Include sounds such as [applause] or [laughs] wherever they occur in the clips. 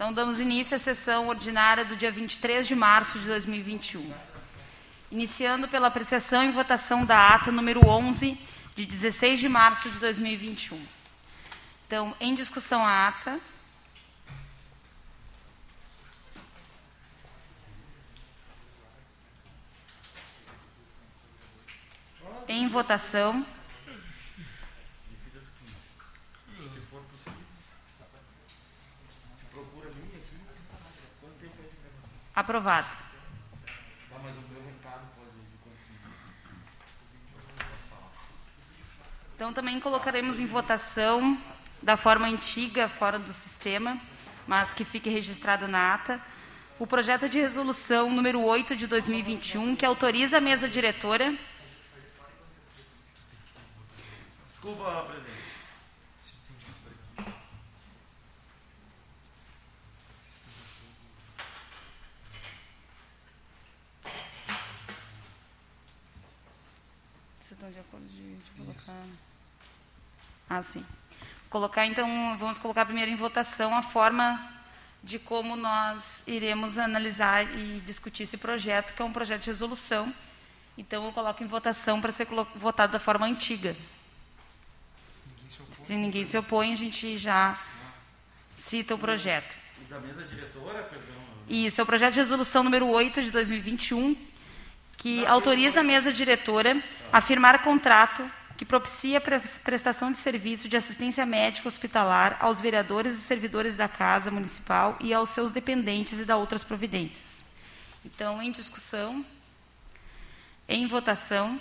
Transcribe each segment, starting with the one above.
Então, damos início à sessão ordinária do dia 23 de março de 2021. Iniciando pela apreciação e votação da ata número 11, de 16 de março de 2021. Então, em discussão a ata. Em votação. Aprovado. Então, também colocaremos em votação, da forma antiga, fora do sistema, mas que fique registrado na ata, o projeto de resolução número 8 de 2021, que autoriza a mesa diretora. Desculpa, presidente. Vocês estão de acordo de, de colocar. Ah, sim. Colocar, então, vamos colocar primeiro em votação a forma de como nós iremos analisar e discutir esse projeto, que é um projeto de resolução. Então, eu coloco em votação para ser votado da forma antiga. Se ninguém se opõe, a gente já cita o projeto. E da mesa diretora, perdão. Isso, é o projeto de resolução número 8 de 2021, que autoriza a mesa diretora a firmar contrato que propicia a prestação de serviço de assistência médica hospitalar aos vereadores e servidores da Casa Municipal e aos seus dependentes e da outras providências. Então, em discussão, em votação,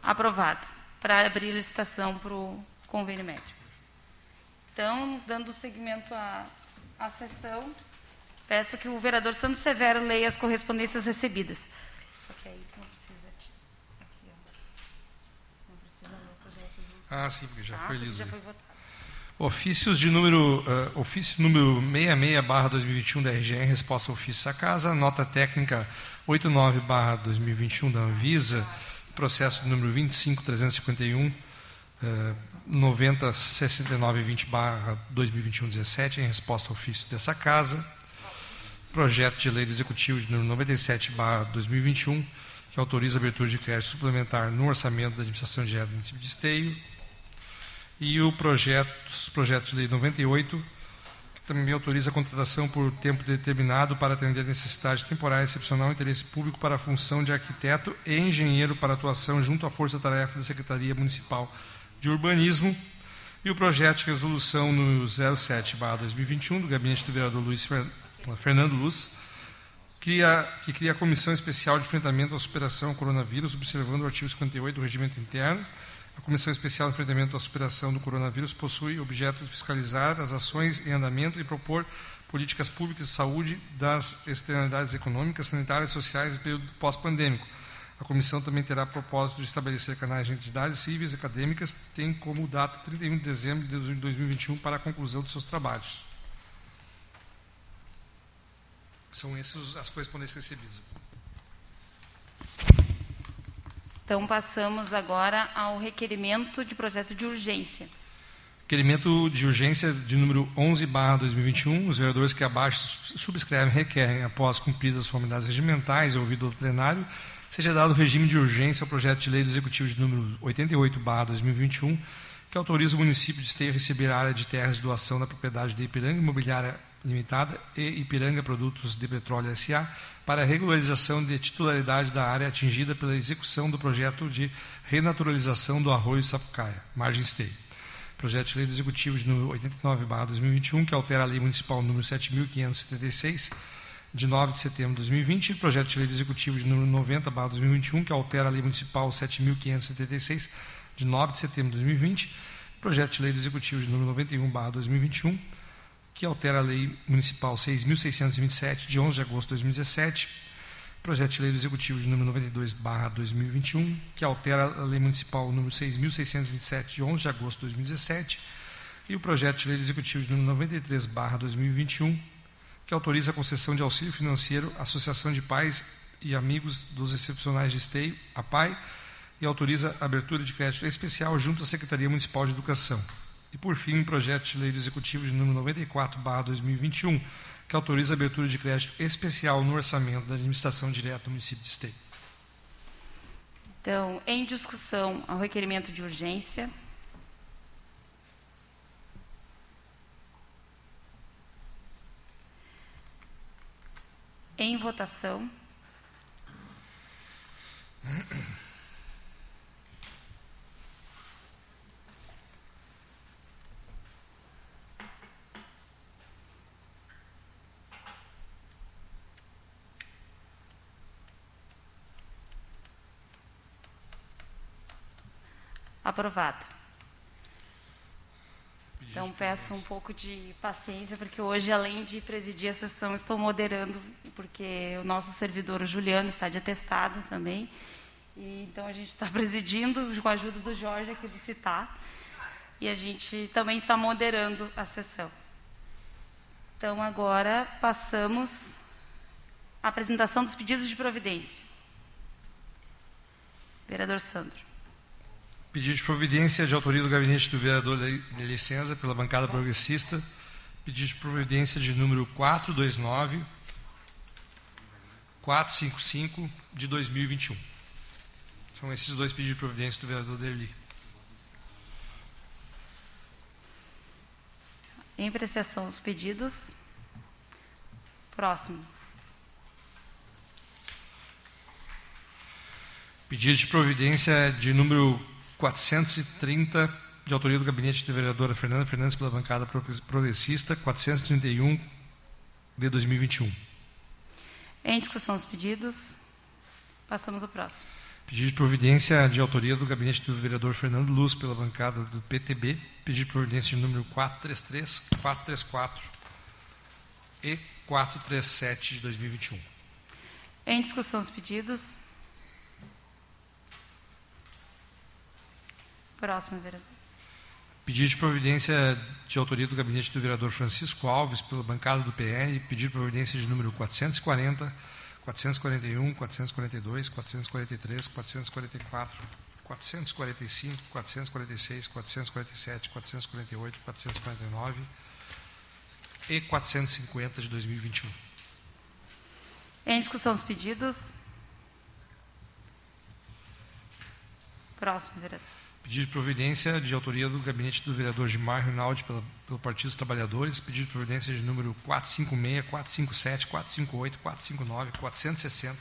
aprovado, para abrir licitação para o convênio médico. Então, dando seguimento à, à sessão, peço que o vereador Santos Severo leia as correspondências recebidas. Só que aí não precisa. Aqui, ó. Não precisa ler o projeto de. Ah, sim, porque já Tá? foi lido. Já foi votado. Ofícios de número, eh, ofício número 66/2021 da RGE, resposta ao ofício da casa, nota técnica 89/2021 da Anvisa, processo número 25351 eh, 906920/2021-17 em resposta ao ofício dessa casa. Projeto de lei do executivo de número 97/2021 que autoriza a abertura de crédito suplementar no orçamento da administração direta do município de Esteio. E o projeto, os projetos de lei 98, que também autoriza a contratação por tempo determinado para atender necessidade temporária excepcional e interesse público para a função de arquiteto e engenheiro para atuação junto à força-tarefa da Secretaria Municipal de Urbanismo, e o projeto de resolução no 07/2021 do gabinete do vereador Luiz Fernando Luz, cria, que cria a Comissão Especial de Enfrentamento à Superação Coronavírus, observando o artigo 58 do Regimento Interno. A Comissão Especial de Enfrentamento à Superação do Coronavírus possui objeto de fiscalizar as ações em andamento e propor políticas públicas de saúde das externalidades econômicas, sanitárias e sociais do período pós-pandêmico. A comissão também terá propósito de estabelecer canais de entidades cíveis e acadêmicas, tem como data 31 de dezembro de 2021 para a conclusão dos seus trabalhos. São essas as correspondências recebidas. Então, passamos agora ao requerimento de projeto de urgência. Requerimento de urgência de número 11/2021. Os vereadores que abaixo subscrevem requerem, após cumpridas as formalidades regimentais ouvido o plenário, seja dado regime de urgência ao projeto de lei do Executivo de número 88/2021, que autoriza o município de Esteio a receber a área de terras de doação da propriedade de Ipiranga Imobiliária Limitada e Ipiranga Produtos de Petróleo S.A. para a regularização de titularidade da área atingida pela execução do projeto de renaturalização do arroio Sapucaia, margem Esteio. Projeto de lei do Executivo de número 89/2021, que altera a lei municipal número 7576 de 9 de setembro de 2020, projeto de lei do Executivo de número 90/2021, que altera a lei municipal 7576 de 9 de setembro de 2020, projeto de lei do Executivo de número 91/2021, que altera a lei municipal 6627 de 11 de agosto de 2017, projeto de lei do Executivo de número 92/2021, que altera a lei municipal número 6627 de 11 de agosto de 2017, e o projeto de lei do Executivo de número 93/2021, que autoriza a concessão de auxílio financeiro à Associação de Pais e Amigos dos Excepcionais de Esteio, a PAI, e autoriza a abertura de crédito especial junto à Secretaria Municipal de Educação. E, por fim, projeto de lei do Executivo de número 94, 2021, que autoriza a abertura de crédito especial no orçamento da administração direta do município de Esteio. Então, em discussão ao requerimento de urgência. Em votação. [coughs] Aprovado. Então peço um pouco de paciência, porque hoje, além de presidir a sessão, estou moderando, porque o nosso servidor, o Juliano, está de atestado também. E, então a gente está [laughs] presidindo com a ajuda do Jorge aqui do CITAR. E a gente também está moderando a sessão. Então agora passamos à apresentação dos pedidos de providência. Vereador Sandro. Pedido de providência de autoria do gabinete do vereador de licença pela bancada progressista. Pedido de providência de número 429 455 de 2021. São esses dois pedidos de providência do vereador Derli. Em apreciação os pedidos. Próximo. Pedido de providência de número 430, de autoria do gabinete da vereadora Fernanda Fernandes pela bancada progressista, 431 de 2021. Em discussão os pedidos. Passamos ao próximo. Pedido de providência de autoria do gabinete do vereador Fernando Luz pela bancada do PTB. Pedido de providência de número 433, 434 e 437 de 2021. Em discussão os pedidos. Próximo, vereador. Pedido de providência de autoria do gabinete do vereador Francisco Alves pela bancada do PL, pedido de providência de número 440, 441, 442, 443, 444, 445, 446, 447, 448, 449 e 450 de 2021. Em discussão os pedidos. Próximo, vereador. Pedido de providência de autoria do gabinete do vereador Gilmar Rinaldi pela, pelo Partido dos Trabalhadores. Pedido de providência de número 456, 457, 458, 459, 460,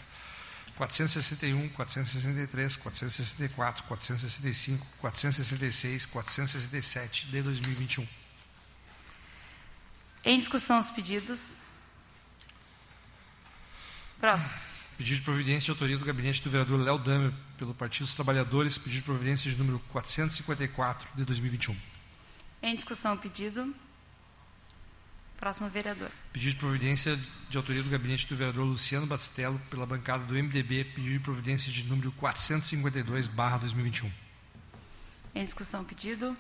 461, 463, 464, 465, 466, 467 de 2021. Em discussão os pedidos. Próximo. Pedido de providência de autoria do gabinete do vereador Léo Damer pelo Partido dos Trabalhadores, pedido de providência de número 454 de 2021. Em discussão o pedido. Próximo vereador. Pedido de providência de autoria do gabinete do vereador Luciano Batistello pela bancada do MDB, pedido de providência de número 452 2021. Em discussão o pedido.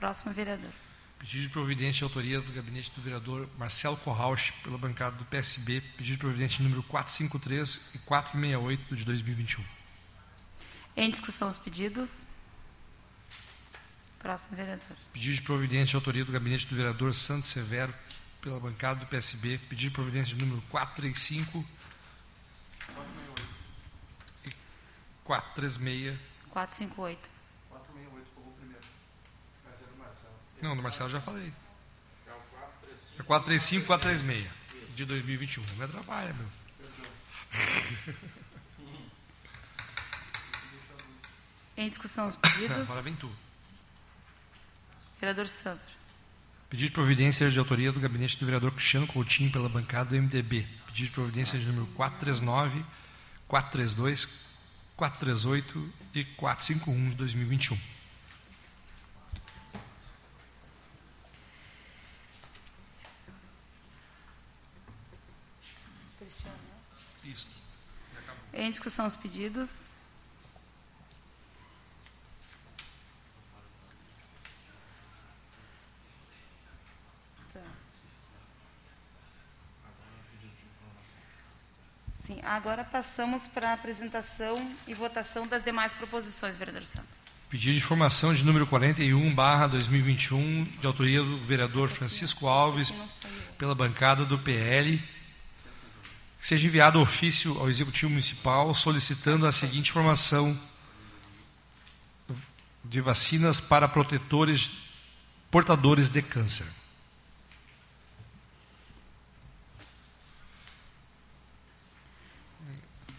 Próximo vereador. Pedido de providência de autoria do gabinete do vereador Marcelo Corrauch, pela bancada do PSB, pedido de providência número 453 e 468 de 2021. Em discussão os pedidos. Próximo vereador. Pedido de providência de autoria do gabinete do vereador Santos Severo, pela bancada do PSB, pedido de providência de número 435 e 436. 458. Não, do Marcelo já falei. É 435, 436 de 2021. Não me atrapalha, meu. [laughs] Em discussão os [coughs] pedidos. Vem tu. Vereador Sandro. Pedido de providência de autoria do gabinete do vereador Cristiano Coutinho pela bancada do MDB. Pedido de providência de número 439, 432, 438 e 451 de 2021. Isso. Em discussão os pedidos. Tá. Sim, agora passamos para a apresentação e votação das demais proposições, vereador Santos. Pedido de informação de número 41, barra 2021, de autoria do vereador Francisco Alves, pela bancada do PL, seja enviado ofício ao Executivo Municipal solicitando a seguinte informação de vacinas para protetores portadores de câncer.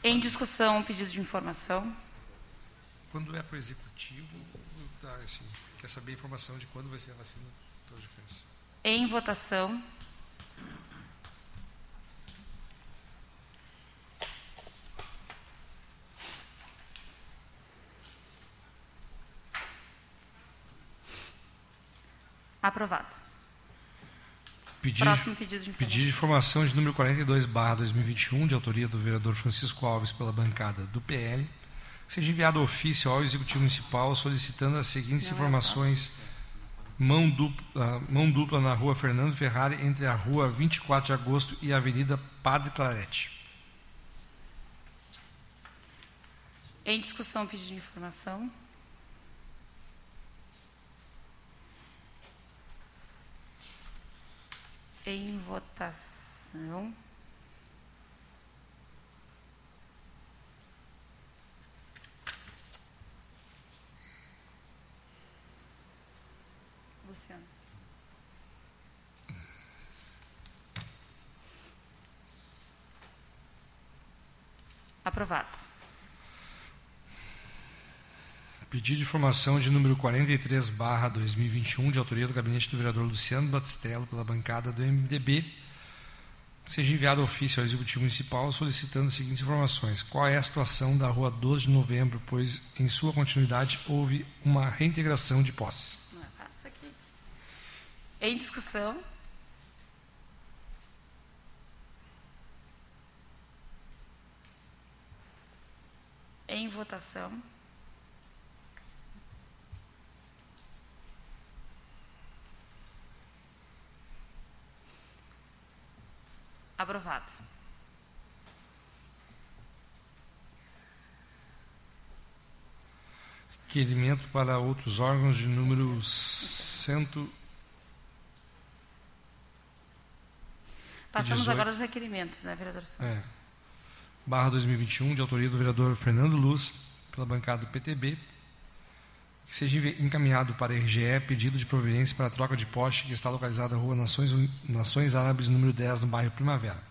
Em discussão, pedido de informação. Quando é para o executivo, tá, assim, quer saber a informação de quando vai ser a vacina de câncer. Em votação. Aprovado. Pedido, Próximo pedido de informação. Pedido de informação de número 42, barra 2021, de autoria do vereador Francisco Alves, pela bancada do PL, seja enviado ofício ao Executivo Municipal solicitando as seguintes Não informações. Mão dupla, mão dupla na rua Fernando Ferrari, entre a rua 24 de agosto e a Avenida Padre Clarete. Em discussão, pedido de informação. Em votação. Luciano. Aprovado. Pedido de informação de número 43, barra 2021, de autoria do gabinete do vereador Luciano Batistello, pela bancada do MDB, seja enviado ofício ao Executivo Municipal solicitando as seguintes informações. Qual é a situação da rua 12 de novembro, pois em sua continuidade houve uma reintegração de posse. Aqui. Em discussão. Em votação. Aprovado. Requerimento para outros órgãos de número cento, Passamos 18. agora aos requerimentos, né, vereador Santos? é, barra 2021, de autoria do vereador Fernando Luz, pela bancada do PTB, que seja encaminhado para a RGE pedido de providência para a troca de poste que está localizada na rua Nações, Nações Árabes, número 10, no bairro Primavera.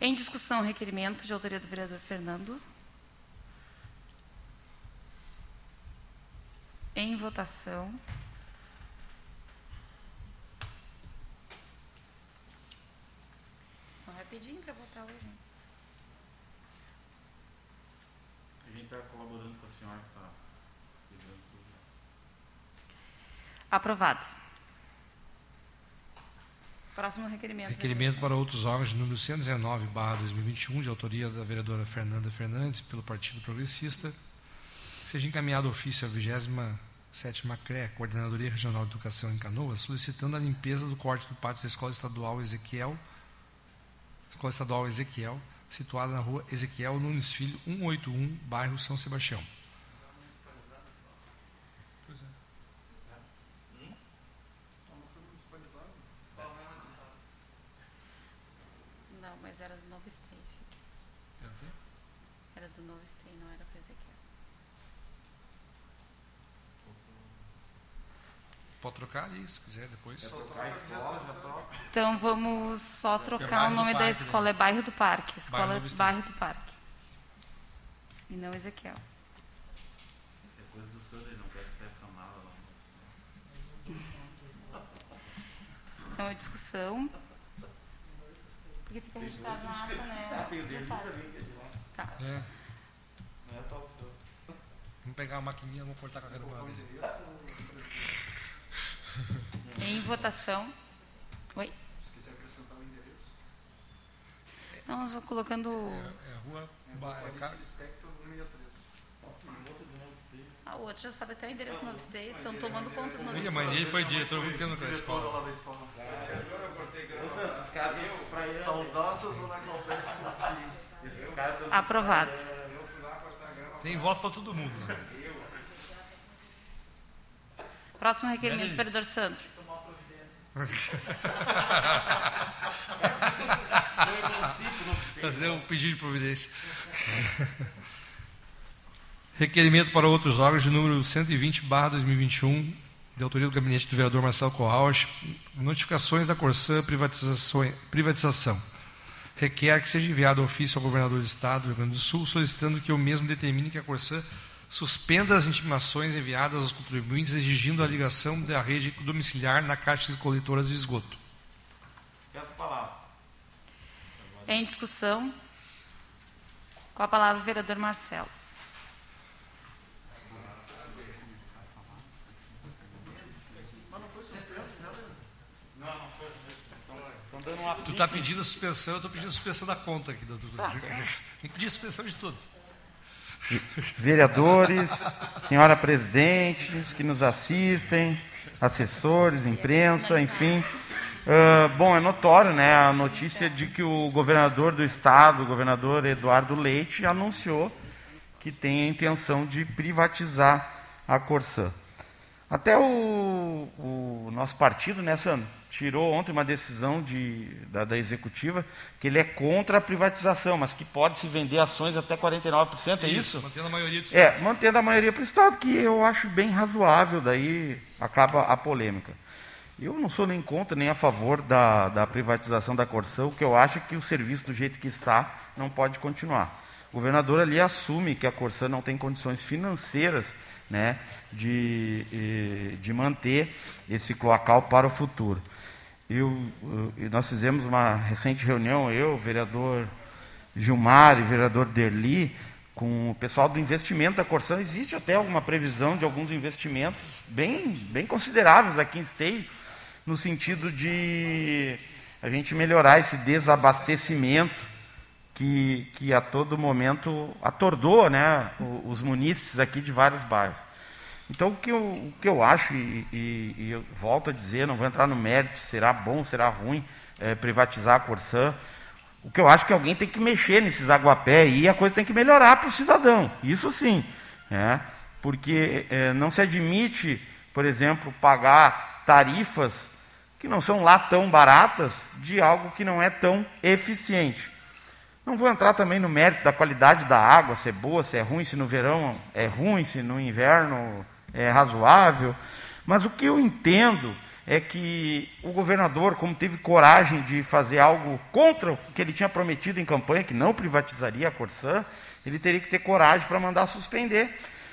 Em discussão, requerimento de autoria do vereador Fernando. Em votação. Estão rapidinho para votar hoje. hein? A gente está colaborando com a senhora que está tudo. Aprovado. Próximo requerimento. Requerimento para outros órgãos de número 119, barra 2021, de autoria da vereadora Fernanda Fernandes, pelo Partido Progressista, que seja encaminhado ofício à 27ª CRE, Coordenadoria Regional de Educação em Canoas, solicitando a limpeza do corte do pátio da Escola Estadual Ezequiel, Escola Estadual Ezequiel, situada na rua Ezequiel Nunes Filho, 181, bairro São Sebastião. Não, mas era do Novo Stay. esse aqui. Era do Novo Stay, não era para Ezequiel. Pode trocar ali, se quiser, depois. Trocar a escola, já troca. Então vamos só trocar bairro o do nome da Parque, escola. É Bairro do Parque. Escola Bairro Novo Bairro, do Parque. E não Ezequiel. [laughs] É coisa do Sandro, ele não quer que peça nada lá. Então a discussão. Porque fica registrado na ata, né? Tem o dele também, que é de lá. Tá. É, Não é só o seu. vamos pegar a maquininha, vamos cortar com a garota dele. Em votação. Oi? Se quiser acrescentar o endereço. Não, nós vamos colocando. É, é rua. ba- é ca- Espectro 163. Tem outro do Novo Estado. Ah, o outro já sabe até o endereço do Novo Stay. Estão tomando conta do Novo Ih, a Stay. mãe dele foi diretor muito tempo naquela escola. Santos, esses caras. Esses caras estão Aprovado. Tem voto para todo mundo. Né? [laughs] Próximo requerimento, vereador Sandro. [laughs] Fazer um pedido de providência. Requerimento para outros órgãos de número 120, barra 2021, de autoria do gabinete do vereador Marcelo Corrauch, notificações da Corsã privatização. Requer que seja enviado ofício ao governador do Estado do Rio Grande do Sul, solicitando que o mesmo determine que a Corsã suspenda as intimações enviadas aos contribuintes exigindo a ligação da rede domiciliar na caixa de coletoras de esgoto. Essa palavra. Em discussão. Com a palavra o vereador Marcelo. Tu está pedindo a suspensão, eu estou pedindo a suspensão da conta aqui. Do, Tá. Tem que pedir a suspensão de tudo. Vereadores, senhora presidente, os que nos assistem, assessores, imprensa, enfim. Ah, bom, é notório né, a notícia de que o governador do estado, o governador Eduardo Leite, anunciou que tem a intenção de privatizar a Corsã. Até o, o nosso partido, né, Sandro, tirou ontem uma decisão de, da, da executiva que ele é contra a privatização, mas que pode se vender ações até 49%, é isso? Mantendo a maioria do É, mantendo a maioria para o Estado, que eu acho bem razoável, daí acaba a polêmica. Eu não sou nem contra nem a favor da, da privatização da Corsã, o que eu acho é que o serviço do jeito que está não pode continuar. O governador ali assume que a Corsã não tem condições financeiras né, de, eh, de manter esse cloacal para o futuro. Eu, eh, nós fizemos uma recente reunião, eu, o vereador Gilmar e o vereador Derli, com o pessoal do investimento da Corsã. Existe até alguma previsão de alguns investimentos bem, bem consideráveis aqui em Esteio, no sentido de a gente melhorar esse desabastecimento que, que a todo momento atordou né, os munícipes aqui de vários bairros. Então, o que eu, o que eu acho, e, e- e eu volto a dizer, não vou entrar no mérito, será bom, será ruim eh, privatizar a Corsã. O que eu acho é que alguém tem que mexer nesses aguapé e a coisa tem que melhorar para o cidadão. Isso sim. Né? Porque eh, não se admite, por exemplo, pagar tarifas que não são lá tão baratas de algo que não é tão eficiente. Não vou entrar também no mérito da qualidade da água, se é boa, se é ruim, se no verão é ruim, se no inverno é razoável. Mas o que eu entendo é que o governador, como teve coragem de fazer algo contra o que ele tinha prometido em campanha, que não privatizaria a Corsã, ele teria que ter coragem para mandar suspender.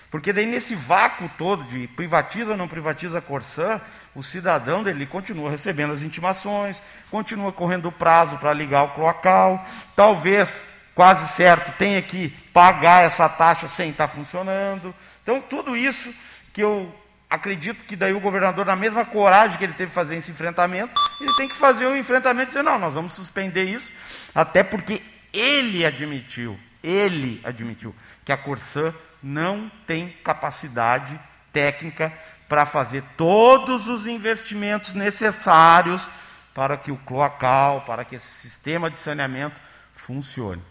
Porque daí nesse vácuo todo de privatiza ou não privatiza a Corsã, o cidadão dele continua recebendo as intimações, continua correndo o prazo para ligar o cloacal, talvez, quase certo, tenha que pagar essa taxa sem estar funcionando. Então, tudo isso que eu acredito que daí o governador, na mesma coragem que ele teve fazer esse enfrentamento, ele tem que fazer o enfrentamento e dizer, não, nós vamos suspender isso, até porque ele admitiu, ele admitiu que a Corsã não tem capacidade técnica para fazer todos os investimentos necessários para que o cloacal, para que esse sistema de saneamento funcione.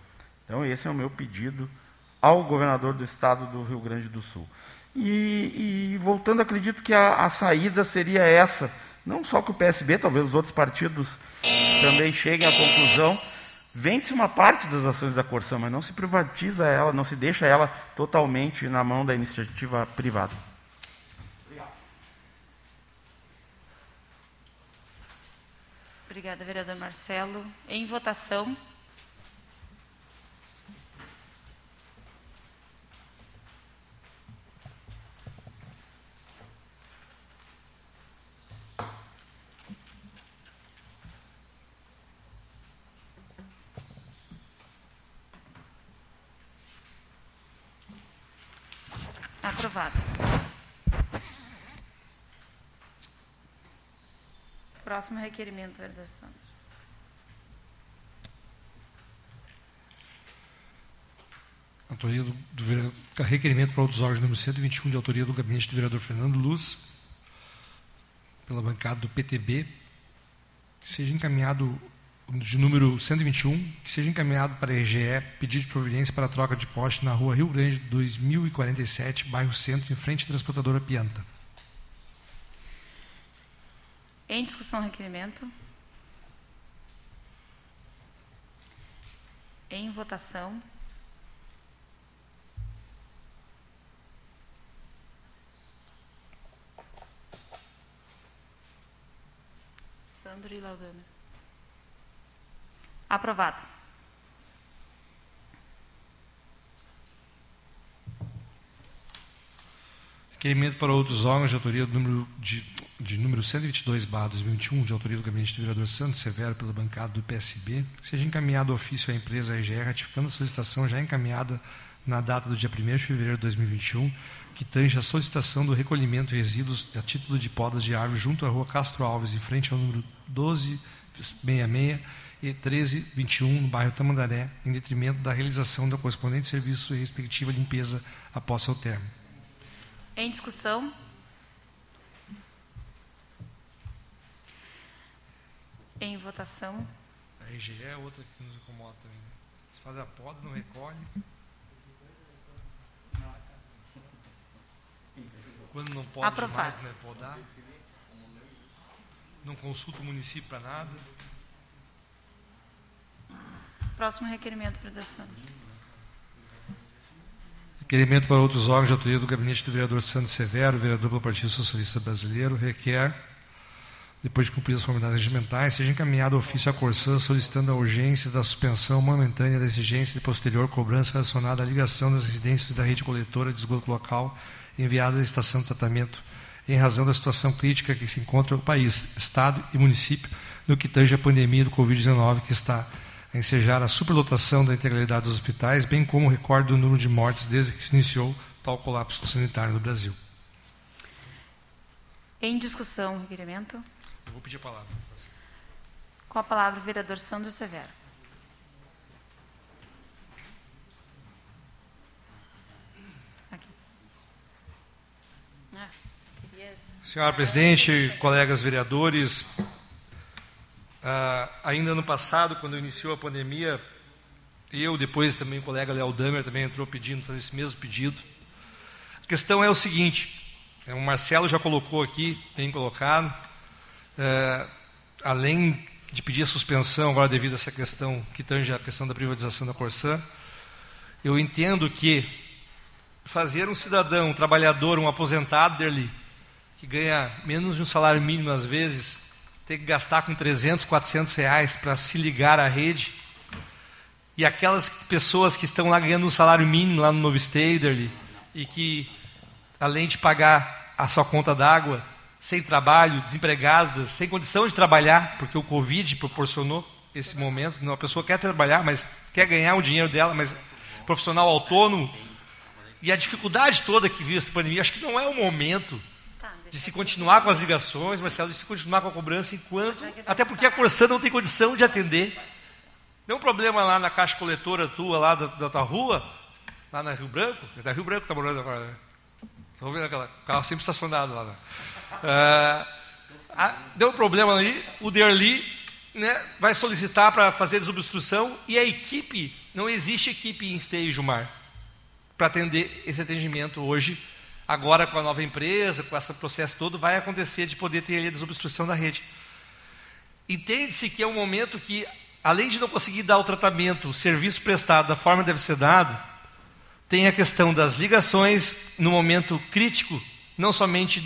Então, esse é o meu pedido ao governador do estado do Rio Grande do Sul. E, e voltando, acredito que a, a saída seria essa. Não só que o PSB, talvez os outros partidos também cheguem à conclusão. Vende-se uma parte das ações da Corsã, mas não se privatiza ela, não se deixa ela totalmente na mão da iniciativa privada. Obrigada, vereador Marcelo. Em votação. Aprovado. Próximo requerimento, vereador Sandro. Autoria do, do requerimento para outros órgãos número 121, de autoria do gabinete do vereador Fernando Luz, pela bancada do PTB, que seja encaminhado de número 121, que seja encaminhado para a EGE pedido de providência para a troca de poste na rua Rio Grande 2047, bairro Centro, em frente à transportadora Pianta. Em discussão, requerimento. Em votação. Sandro e Laudana. Aprovado. Requerimento para outros órgãos de autoria do número de, de número 122, barra 2021, de autoria do gabinete do vereador Santos Severo pela bancada do PSB, seja encaminhado ofício à empresa EGE, ratificando a solicitação já encaminhada na data do dia 1 de fevereiro de 2021, que tange a solicitação do recolhimento de resíduos a título de podas de árvore junto à rua Castro Alves, em frente ao número 1266 e 1321, no bairro Tamandaré, em detrimento da realização da correspondente serviço e respectiva limpeza após seu término. Em discussão. Em votação. A EGE é outra que nos incomoda também. Né? Se faz a poda, não recolhe. Quando não pode Aprovado. demais, não é podar. Não consulta o município para nada. Próximo requerimento, vereador Sandro. Requerimento para outros órgãos de autoria do gabinete do vereador Santos Severo, vereador pelo Partido Socialista Brasileiro, requer, depois de cumpridas as formalidades regimentais, seja encaminhado ofício à Corsã solicitando a urgência da suspensão momentânea da exigência de posterior cobrança relacionada à ligação das residências da rede coletora de esgoto local enviada à estação de tratamento, em razão da situação crítica que se encontra o país, Estado e município, no que tange a pandemia do Covid-19 que está a ensejar a superlotação da integralidade dos hospitais, bem como o recorde do número de mortes desde que se iniciou tal colapso sanitário no Brasil. Em discussão, requerimento. Eu vou pedir a palavra. Com a palavra, o vereador Sandro Severo. Aqui. Ah, queria... Senhora presidente, colegas vereadores, ah, ainda ano passado, quando iniciou a pandemia, eu, depois também o colega Léo Damer também entrou pedindo, fazer esse mesmo pedido. A questão é o seguinte, é, o Marcelo já colocou aqui, bem colocado, é, além de pedir a suspensão agora devido a essa questão que tange a questão da privatização da Corsã, eu entendo que fazer um cidadão, um trabalhador, um aposentado dele, que ganha menos de um salário mínimo às vezes, ter que gastar com 300, 400 reais para se ligar à rede, e aquelas pessoas que estão lá ganhando um salário mínimo lá no Novo Staderly, e que, além de pagar a sua conta d'água, sem trabalho, desempregadas, sem condição de trabalhar, porque o Covid proporcionou esse momento, uma pessoa quer trabalhar, mas quer ganhar o dinheiro dela, mas profissional autônomo, e a dificuldade toda que viu essa pandemia, acho que não é o momento de se continuar com as ligações, Marcelo, de se continuar com a cobrança enquanto. Até porque a Corsã não tem condição de atender. Deu um problema lá na caixa coletora tua, lá da, da tua rua, lá na Rio Branco. É da Rio Branco que está morando agora, né? Estou vendo aquela carro sempre estacionado lá. Né? Ah, deu um problema ali, o Derli né, vai solicitar para fazer desobstrução e a equipe, não existe equipe em Esteio Jumar para atender esse atendimento hoje Agora, com a nova empresa, com esse processo todo, vai acontecer de poder ter ali a desobstrução da rede. Entende-se que é um momento que, além de não conseguir dar o tratamento, o serviço prestado da forma que deve ser dado, tem a questão das ligações no momento crítico, não somente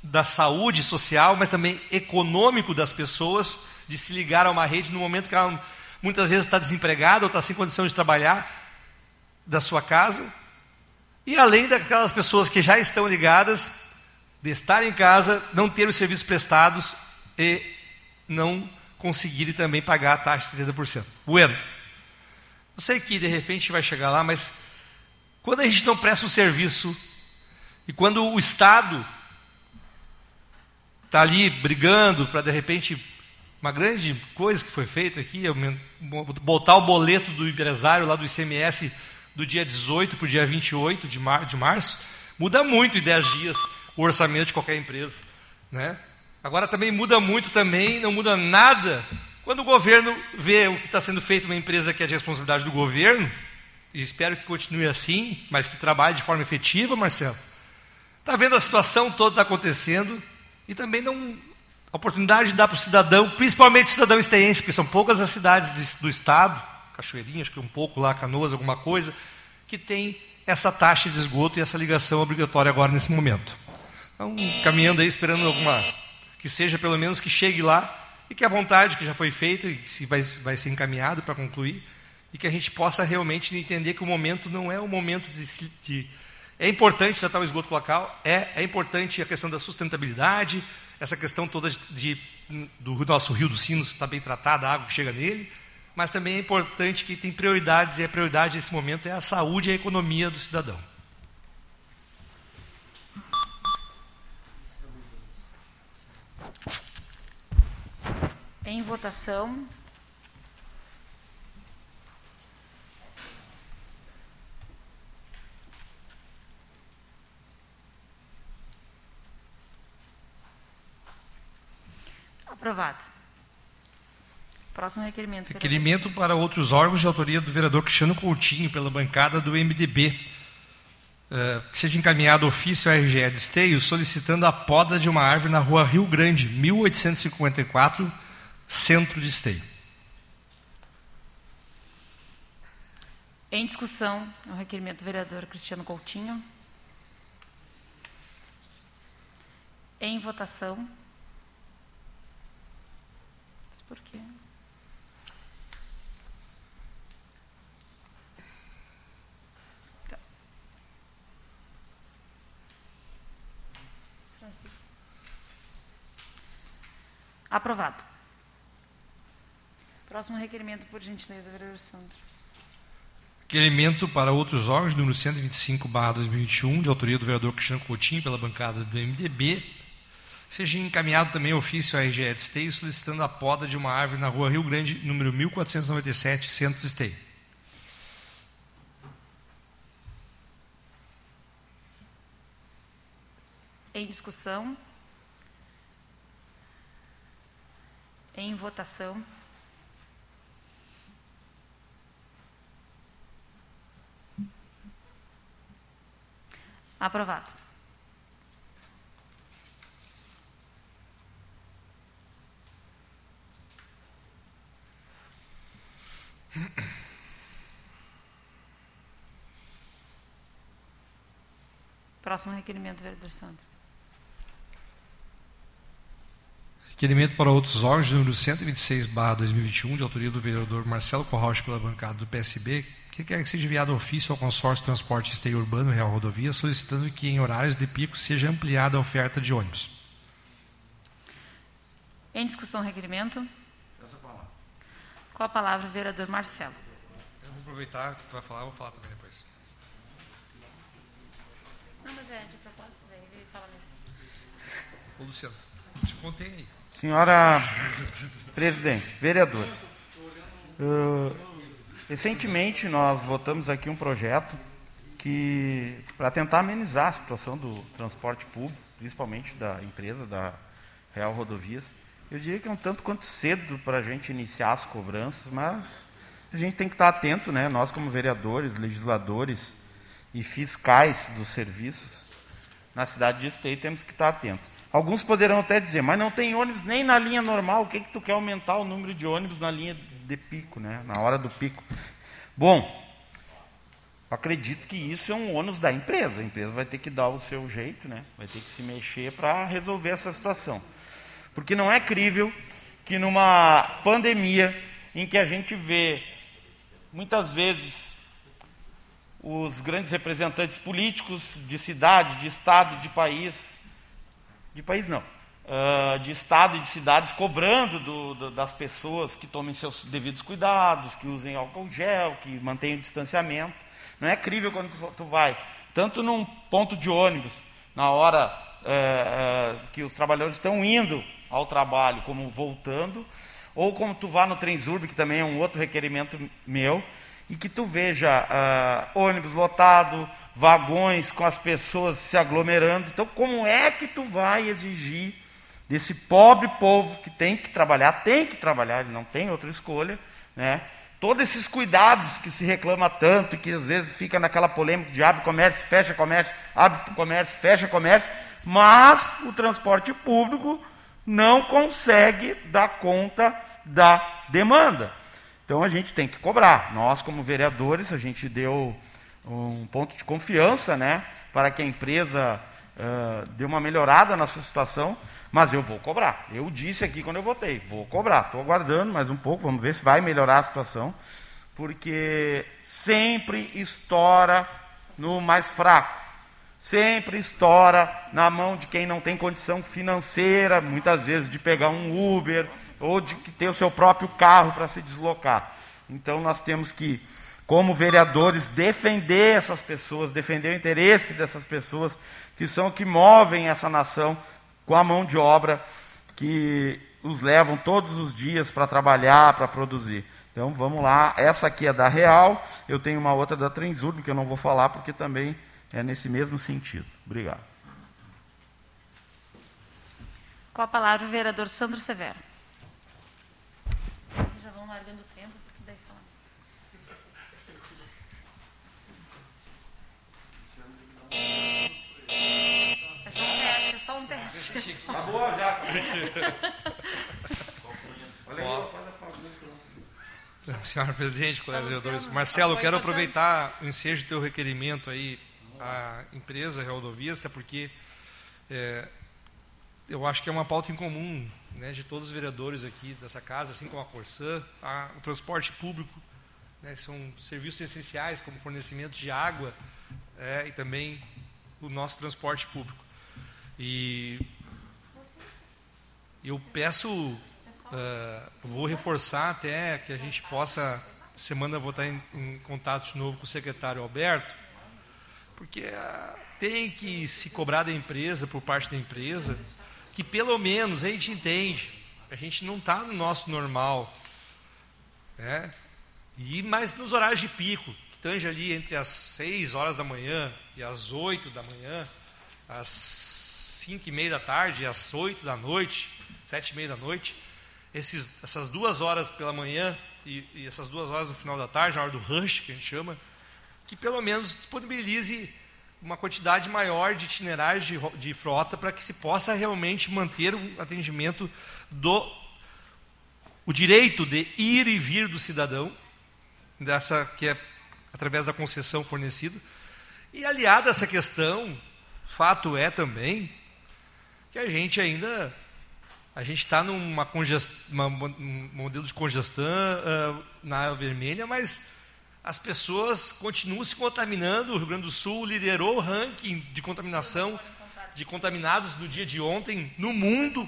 da saúde social, mas também econômico das pessoas, de se ligar a uma rede no momento que ela muitas vezes está desempregada ou está sem condição de trabalhar da sua casa e além daquelas pessoas que já estão ligadas, de estar em casa, não ter os serviços prestados e não conseguirem também pagar a taxa de 70%. Bueno, eu sei que de repente vai chegar lá, mas quando a gente não presta um serviço e quando o Estado está ali brigando para de repente uma grande coisa que foi feita aqui, botar o boleto do empresário lá do ICMS do dia 18 para o dia 28 de, mar, de março, muda muito em 10 dias o orçamento de qualquer empresa. Né? Agora também muda muito também, não muda nada Quando o governo vê o que está sendo feito uma empresa que é de responsabilidade do governo, e espero que continue assim, mas que trabalhe de forma efetiva, Marcelo, está vendo a situação toda está acontecendo e também um, a oportunidade de dar para o cidadão, principalmente o cidadão esteense, porque são poucas as cidades do estado, Cachoeirinha, acho que um pouco lá, Canoas, alguma coisa, que tem essa taxa de esgoto e essa ligação obrigatória agora nesse momento. Então, caminhando aí, esperando alguma, que seja pelo menos que chegue lá, e que a vontade que já foi feita e que vai, vai ser encaminhado para concluir, e que a gente possa realmente entender que o momento não é o momento de, de é importante tratar o esgoto local, é, é importante a questão da sustentabilidade, essa questão toda de, de do nosso rio dos Sinos está bem tratada, a água que chega nele, mas também é importante que tem prioridades, e a prioridade nesse momento é a saúde e a economia do cidadão. Em votação. Aprovado. Próximo requerimento. Requerimento para outros órgãos de autoria do vereador Cristiano Coutinho, pela bancada do MDB. Uh, eh, que seja encaminhado ofício à RGE de Esteio solicitando a poda de uma árvore na rua Rio Grande, 1854, centro de Esteio. Em discussão, o requerimento do vereador Cristiano Coutinho. Em votação. Por quê? Francisco. Aprovado. Próximo requerimento, por gentileza, vereador Sandro. Requerimento para outros órgãos, número 125, barra 2021, de autoria do vereador Cristiano Coutinho, pela bancada do MDB, seja encaminhado também ofício à RGE de Esteio solicitando a poda de uma árvore na rua Rio Grande, número 1497, centro de Esteio. Em discussão. Em votação. Aprovado. Próximo requerimento, vereador Sandro. Requerimento para outros órgãos, número 126, barra 2021, de autoria do vereador Marcelo Corrauch, pela bancada do PSB, que quer que seja enviado ofício ao consórcio de transporte esteio urbano Real Rodovia, solicitando que em horários de pico seja ampliada a oferta de ônibus. Em discussão, requerimento. Com a palavra o vereador Marcelo. Eu vou aproveitar que tu vai falar, eu vou falar também depois. Não, mas é de propósito, daí ele fala mesmo. Ô, Luciano, te contei aí. Senhora presidente, vereadores. Uh, recentemente nós votamos aqui um projeto que para tentar amenizar a situação do transporte público, principalmente da empresa da Real Rodovias. Eu diria que é um tanto quanto cedo para a gente iniciar as cobranças, mas a gente tem que estar atento, né? Nós como vereadores, legisladores e fiscais dos serviços na cidade de Esteio temos que estar atentos. Alguns poderão até dizer, mas não tem ônibus nem na linha normal, o que, que tu quer aumentar o número de ônibus na linha de pico, né? na hora do pico? Bom, acredito que isso é um ônus da empresa. A empresa vai ter que dar o seu jeito, né? vai ter que se mexer para resolver essa situação. Porque não é crível que numa pandemia em que a gente vê muitas vezes os grandes representantes políticos de cidade, de estado, de país, de país não, uh, de estado e de cidades cobrando do, do, das pessoas que tomem seus devidos cuidados, que usem álcool gel, que mantenham o distanciamento. Não é crível quando tu, tu vai, tanto num ponto de ônibus, na hora uh, uh, que os trabalhadores estão indo ao trabalho como voltando, ou como tu vá no Transurb, que também é um outro requerimento meu, e que tu veja uh, ônibus lotado, vagões com as pessoas se aglomerando. Então, como é que tu vai exigir desse pobre povo que tem que trabalhar, tem que trabalhar, ele não tem outra escolha, né? Todos esses cuidados que se reclama tanto, que às vezes fica naquela polêmica de abre comércio, fecha comércio, abre comércio, fecha comércio, mas o transporte público não consegue dar conta da demanda. Então a gente tem que cobrar. Nós, como vereadores, a gente deu um ponto de confiança né, para que a empresa uh, dê uma melhorada na sua situação, mas eu vou cobrar. Eu disse aqui quando eu votei, vou cobrar. Estou aguardando mais um pouco, vamos ver se vai melhorar a situação, porque sempre estoura no mais fraco. Sempre estoura na mão de quem não tem condição financeira, muitas vezes de pegar um Uber ou de ter o seu próprio carro para se deslocar. Então nós temos que, como vereadores, defender essas pessoas, defender o interesse dessas pessoas que são que movem essa nação com a mão de obra que os levam todos os dias para trabalhar, para produzir. Então vamos lá, essa aqui é da Real, eu tenho uma outra da Transurb que eu não vou falar porque também é nesse mesmo sentido. Obrigado. Com a palavra o vereador Sandro Severo. Largando o tempo, porque daí fala. É só um teste, é só um teste. Tá boa já. Olha aí, faz a Senhora presidente, colegas vereadores. Marcelo, eu quero aproveitar o ensejo do teu requerimento aí à empresa Rodovias, até porque é, eu acho que é uma pauta em comum né, de todos os vereadores aqui dessa casa, assim como a Corsã, a, o transporte público, né, são serviços essenciais como fornecimento de água é, e também o nosso transporte público. E eu peço, uh, vou reforçar até que a gente possa, semana vou estar em, em contato de novo com o secretário Alberto, porque uh, tem que se cobrar da empresa, por parte da empresa, que pelo menos a gente entende, a gente não está no nosso normal, né? E, mas nos horários de pico, que tange ali entre as 6 horas da manhã e as 8 da manhã, às 5 e meia da tarde e às 8 da noite, 7 e meia da noite, esses, essas duas horas pela manhã e, e essas duas horas no final da tarde, a hora do rush, que a gente chama, que pelo menos disponibilize uma quantidade maior de itinerários de, de frota para que se possa realmente manter o atendimento do o direito de ir e vir do cidadão dessa que é através da concessão fornecida. E aliada a essa questão fato é também que a gente ainda a gente está numa congest, uma, um modelo de congestão uh, na área vermelha mas as pessoas continuam se contaminando. O Rio Grande do Sul liderou o ranking de contaminação de contaminados no dia de ontem no mundo.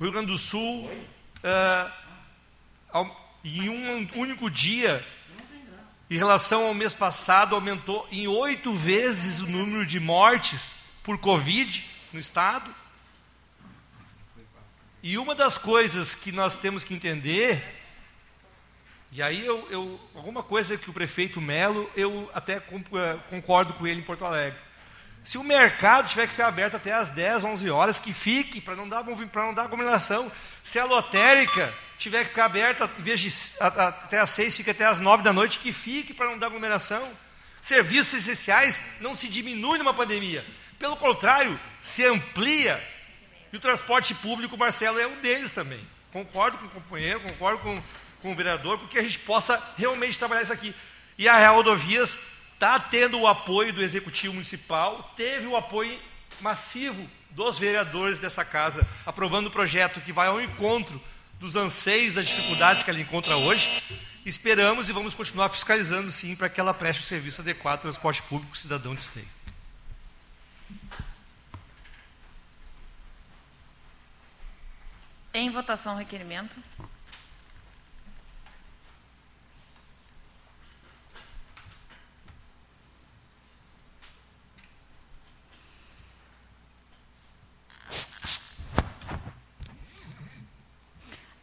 O Rio Grande do Sul, uh, em um único dia, em relação ao mês passado, aumentou em oito vezes o número de mortes por Covid no estado. E uma das coisas que nós temos que entender e aí eu, eu, alguma coisa que o prefeito Melo, eu até eh, concordo com ele em Porto Alegre. Se o mercado tiver que ficar aberto até às 10, 11 horas, que fique, para não dar para não dar aglomeração. Se a lotérica tiver que ficar aberta, em vez de até às 6, fica até às 9 da noite, que fique para não dar aglomeração. Serviços essenciais não se diminuem numa pandemia. Pelo contrário, se amplia. E o transporte público, Marcelo, é um deles também. Concordo com o companheiro, concordo com com o vereador, porque a gente possa realmente trabalhar isso aqui. E a Real Rodovias está tendo o apoio do Executivo Municipal, teve o apoio massivo dos vereadores dessa casa, aprovando o projeto que vai ao encontro dos anseios, das dificuldades que ela encontra hoje. Esperamos e vamos continuar fiscalizando, sim, para que ela preste o serviço adequado ao transporte público cidadão de esteio. Em votação, requerimento.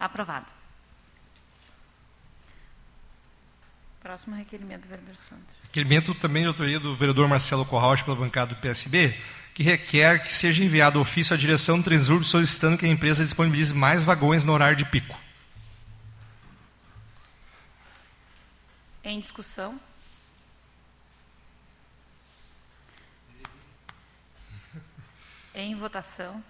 Aprovado. Próximo requerimento, vereador Sandro. Requerimento também de autoria do vereador Marcelo Corrauch pela bancada do PSB, que requer que seja enviado ofício à direção do Transurb solicitando que a empresa disponibilize mais vagões no horário de pico. Em discussão. [laughs] Em votação.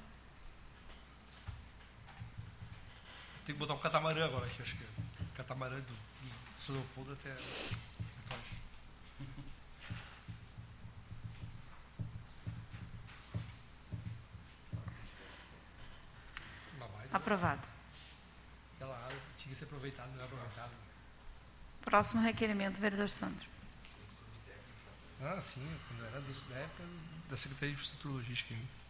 Tem que botar um catamarã agora aqui, acho que é. Catamarã do, do São Leopoldo até. Aprovado. Aquela área tinha que ser aproveitada, não é aproveitada. Próximo requerimento, vereador Sandro. Ah, sim, quando era da época da Secretaria de Infraestrutura Logística. Ainda.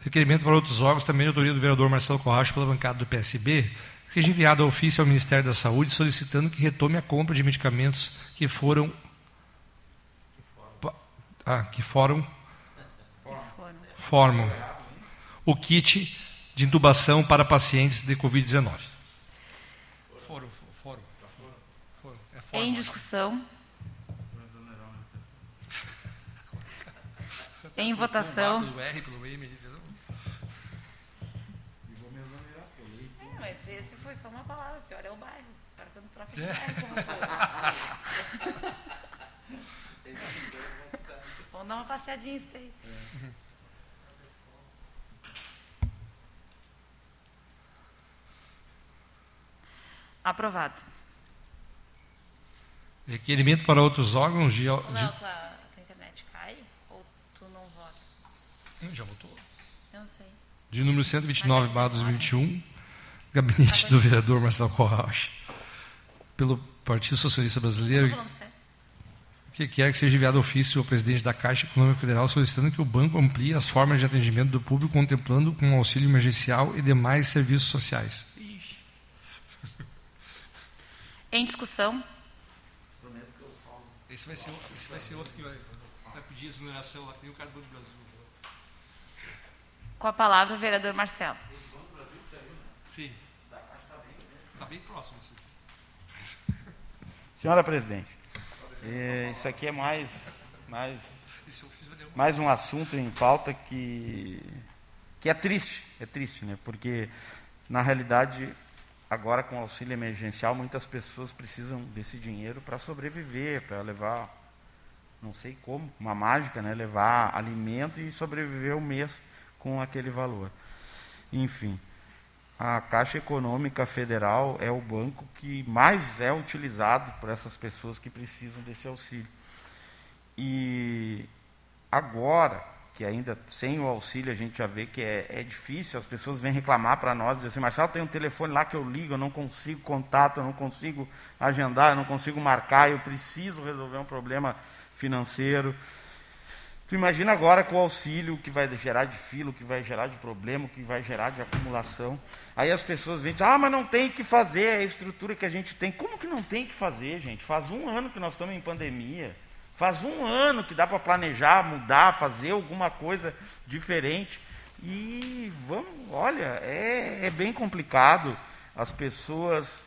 Requerimento para outros órgãos, também de autoria do vereador Marcelo Corracho, pela bancada do PSB, seja enviado a ofício ao Ministério da Saúde solicitando que retome a compra de medicamentos que foram. Ah, que foram. Formam o kit de intubação para pacientes de Covid-19. Foram, foram, foram. É em discussão. em votação. É, mas esse foi só uma palavra, pior é o bairro. Para quando troca de bairro, [laughs] Vamos dar uma passeadinha isso aí. Aprovado. Requerimento para outros órgãos de. Léo, tua, tua internet cai? Ou tu não vota? Hum, já votou? Eu não sei. De número 129, barra 2021, gabinete do vereador Marcelo Corrache, pelo Partido Socialista Brasileiro, que quer que seja enviado ofício ao presidente da Caixa Econômica Federal solicitando que o banco amplie as formas de atendimento do público, contemplando com auxílio emergencial e demais serviços sociais. Em discussão. Esse vai ser, esse vai ser outro que vai, vai pedir a exoneração lá, que nem o cara do Brasil. Com a palavra, o vereador Marcelo. Sim. Está bem próximo. Sim. [laughs] Senhora presidente, é, isso aqui é mais, mais, mais um assunto em pauta que, que é triste, é triste, né? Porque na realidade agora com o auxílio emergencial, muitas pessoas precisam desse dinheiro para sobreviver, para levar, não sei como, uma mágica, né? levar alimento e sobreviver o mês com aquele valor. Enfim, a Caixa Econômica Federal é o banco que mais é utilizado por essas pessoas que precisam desse auxílio. E agora, que ainda sem o auxílio a gente já vê que é, é difícil, as pessoas vêm reclamar para nós, dizem assim, Marcelo, tem um telefone lá que eu ligo, eu não consigo contato, eu não consigo agendar, eu não consigo marcar, eu preciso resolver um problema financeiro. Tu imagina agora com o auxílio que vai gerar de filo, que vai gerar de problema, que vai gerar de acumulação. Aí as pessoas vêm e dizem, ah, mas não tem que fazer, é a estrutura que a gente tem. Como que não tem que fazer, gente? Faz um ano que nós estamos em pandemia. Faz um ano que dá para planejar, mudar, fazer alguma coisa diferente. E vamos, olha, é, é bem complicado. As pessoas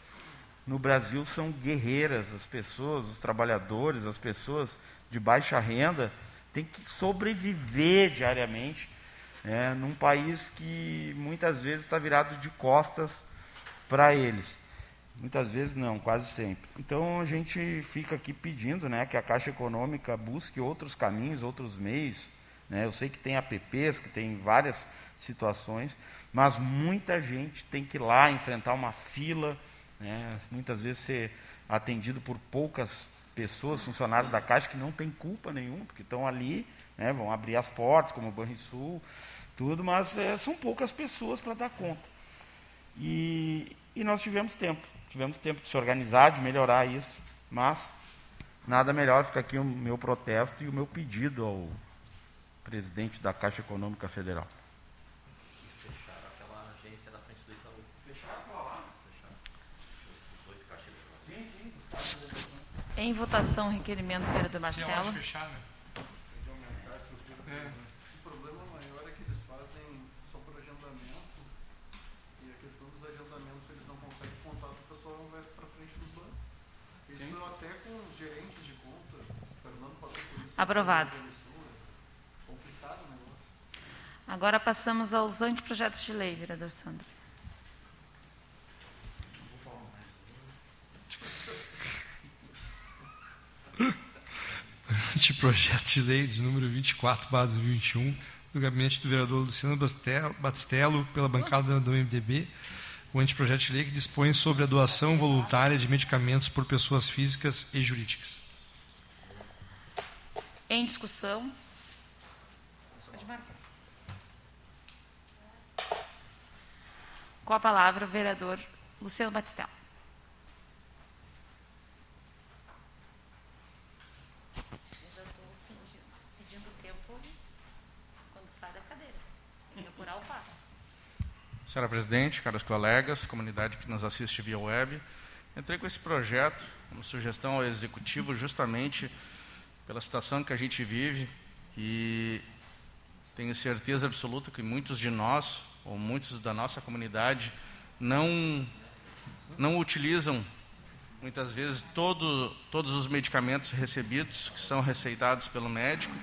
no Brasil são guerreiras, as pessoas, os trabalhadores, as pessoas de baixa renda têm que sobreviver diariamente né, num país que muitas vezes está virado de costas para eles. Muitas vezes não, quase sempre. Então a gente fica aqui pedindo né, que a Caixa Econômica busque outros caminhos, outros meios. Né? Eu sei que tem APPs, que tem várias situações, mas muita gente tem que ir lá enfrentar uma fila, né? muitas vezes ser atendido por poucas pessoas, funcionários da Caixa, que não têm culpa nenhuma, porque estão ali, né, vão abrir as portas, como o Banrisul, tudo, mas é, são poucas pessoas para dar conta. E, e nós tivemos tempo. Tivemos tempo de se organizar, de melhorar isso, mas nada melhor fica aqui o meu protesto e o meu pedido ao presidente da Caixa Econômica Federal. Em votação, o requerimento, vereador Marcelo. Se. É. O problema maior é que eles fazem só por agendamento e a questão dos agendamentos eles não conseguem contato, o pessoal vai para frente dos bancos. Isso até com os gerentes de conta, Fernando passou por isso. Aprovado. Né? Agora passamos aos anteprojetos de lei, vereador Sandro. [laughs] Anteprojeto de lei de número 24, barra 2021, do gabinete do vereador Luciano Batistello, pela bancada do MDB, o anteprojeto de lei que dispõe sobre a doação voluntária de medicamentos por pessoas físicas e jurídicas. Em discussão. Pode marcar. Com a palavra, o vereador Luciano Batistella. Eu já estou pedindo, pedindo tempo quando sai da cadeira. Em apurar o passo. Senhora Presidente, caros colegas, comunidade que nos assiste via web, entrei com esse projeto, uma sugestão ao Executivo, justamente pela situação que a gente vive e tenho certeza absoluta que muitos de nós, ou muitos da nossa comunidade, não, não utilizam, muitas vezes, todo, todos os medicamentos recebidos, que são receitados pelo médico,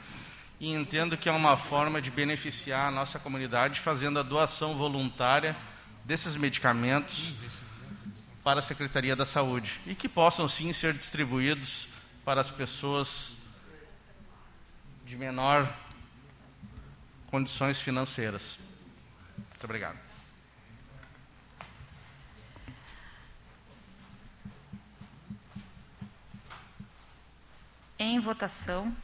e entendo que é uma forma de beneficiar a nossa comunidade fazendo a doação voluntária desses medicamentos para a Secretaria da Saúde e que possam sim ser distribuídos para as pessoas de menor condições financeiras. Muito obrigado. Em votação.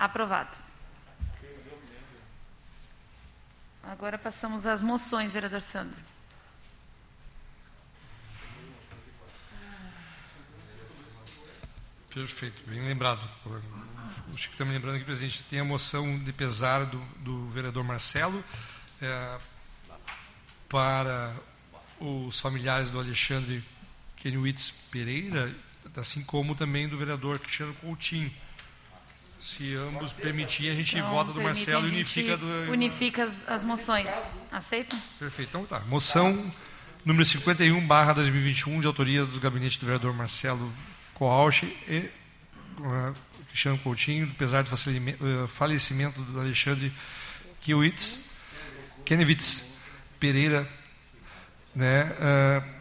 Aprovado. Agora passamos às moções, vereador Sandro. Perfeito, bem lembrado. O Chico está me lembrando aqui, presidente, tem a moção de pesar do, do vereador Marcelo é, para os familiares do Alexandre Kenwitz Pereira, assim como também do vereador Cristiano Coutinho. Se ambos permitirem, a gente Então, vota do Marcelo e unifica do. Unifica as, as moções. Aceitam? Perfeito. Então tá. Moção número 51, barra 2021, de autoria do gabinete do vereador Marcelo Coauche e uh, Cristiano Coutinho, apesar do uh, falecimento do Alexandre Kiewitz, Kenewitz Pereira, né, uh,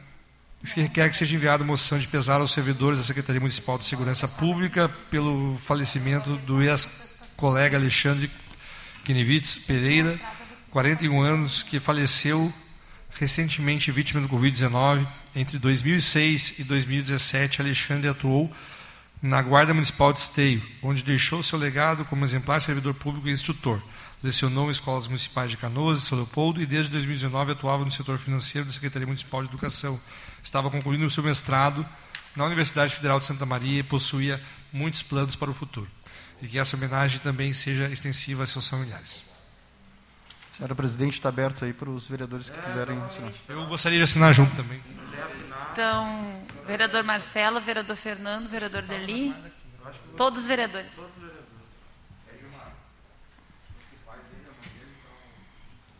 que requer que seja enviada moção de pesar aos servidores da Secretaria Municipal de Segurança Pública pelo falecimento do ex-colega Alexandre Kenewitz Pereira, 41 anos, que faleceu recentemente vítima do Covid-19. Entre 2006 e 2017, Alexandre atuou na Guarda Municipal de Esteio, onde deixou seu legado como exemplar servidor público e instrutor. Lecionou em escolas municipais de Canoas e São Leopoldo e desde 2019 atuava no setor financeiro da Secretaria Municipal de Educação. Estava concluindo o seu mestrado na Universidade Federal de Santa Maria e possuía muitos planos para o futuro. E que essa homenagem também seja extensiva a seus familiares. Senhora Presidente, está aberto aí para os vereadores que quiserem assinar. Eu gostaria de assinar junto também. Então, vereador Marcelo, vereador Fernando, vereador Deli, todos os vereadores.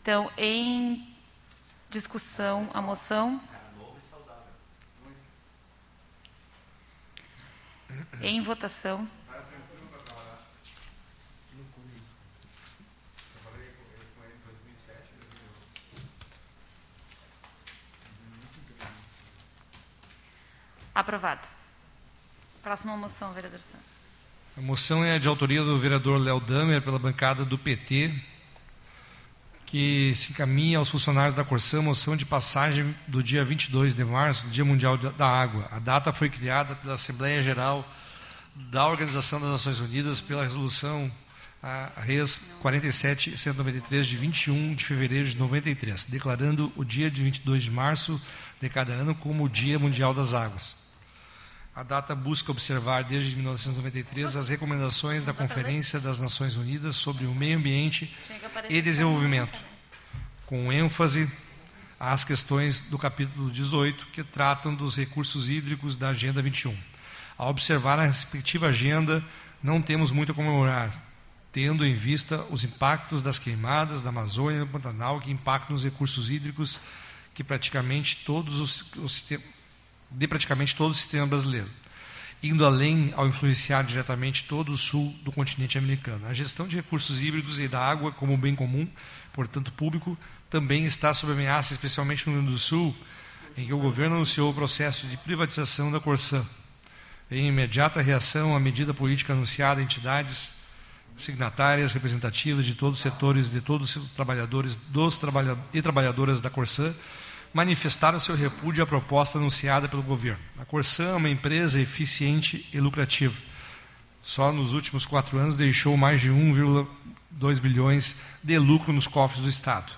Então, em discussão, a moção. Em votação. Aprovado. Próxima moção, vereador Santos. A moção é de autoria do vereador Léo Damer, pela bancada do PT, que se encaminha aos funcionários da Corsã moção de passagem do dia 22 de março, Dia Mundial da Água. A data foi criada pela Assembleia Geral da Organização das Nações Unidas pela resolução a Res 4793 de 21 de fevereiro de 93, declarando o dia de 22 de março de cada ano como o Dia Mundial das Águas. A data busca observar desde 1993 as recomendações da Conferência das Nações Unidas sobre o Meio Ambiente e Desenvolvimento, com ênfase às questões do capítulo 18 que tratam dos recursos hídricos da Agenda 21. Ao observar a respectiva agenda, não temos muito a comemorar, tendo em vista os impactos das queimadas da Amazônia e do Pantanal que impactam os recursos hídricos que praticamente todos os, os de praticamente todo o sistema brasileiro, indo além ao influenciar diretamente todo o sul do continente americano. A gestão de recursos híbridos e da água como bem comum, portanto público, também está sob ameaça, especialmente no Rio Grande do Sul, em que o governo anunciou o processo de privatização da Corsã. Em imediata reação à medida política anunciada, entidades signatárias representativas de todos os setores, de todos os trabalhadores dos trabalha e trabalhadoras da Corsã, manifestaram seu repúdio à proposta anunciada pelo governo. A Corsã é uma empresa eficiente e lucrativa. Só nos últimos quatro anos deixou mais de 1,2 bilhões de lucro nos cofres do Estado.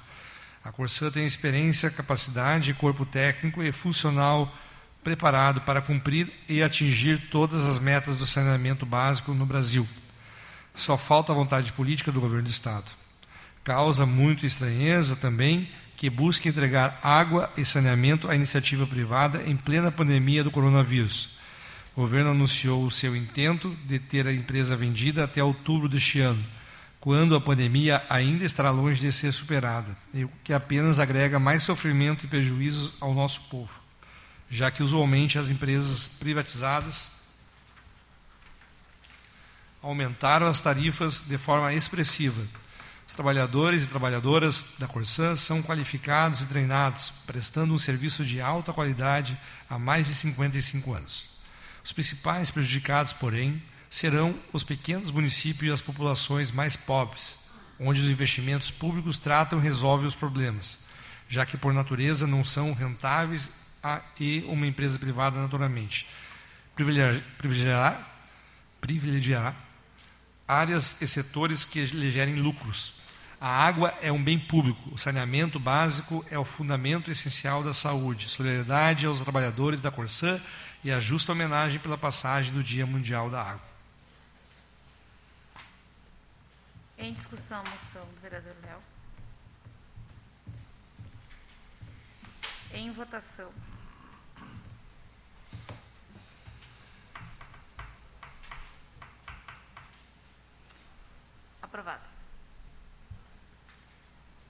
A Corsã tem experiência, capacidade, corpo técnico e funcional preparado para cumprir e atingir todas as metas do saneamento básico no Brasil. Só falta a vontade política do governo do Estado. Causa muito estranheza também que busque entregar água e saneamento à iniciativa privada em plena pandemia do coronavírus. O governo anunciou o seu intento de ter a empresa vendida até outubro deste ano, quando a pandemia ainda estará longe de ser superada, o que apenas agrega mais sofrimento e prejuízos ao nosso povo, já que usualmente as empresas privatizadas aumentaram as tarifas de forma expressiva os trabalhadores e trabalhadoras da Corsã são qualificados e treinados, prestando um serviço de alta qualidade há mais de 55 anos. Os principais prejudicados, porém, serão os pequenos municípios e as populações mais pobres, onde os investimentos públicos tratam e resolvem os problemas, já que por natureza não são rentáveis e uma empresa privada naturalmente privilegiará, privilegiará áreas e setores que lhe gerem lucros, a água é um bem público, o saneamento básico é o fundamento essencial da saúde. Solidariedade aos trabalhadores da Corsã e a justa homenagem pela passagem do Dia Mundial da Água. Em discussão, moção do vereador Léo. Em votação. Aprovado.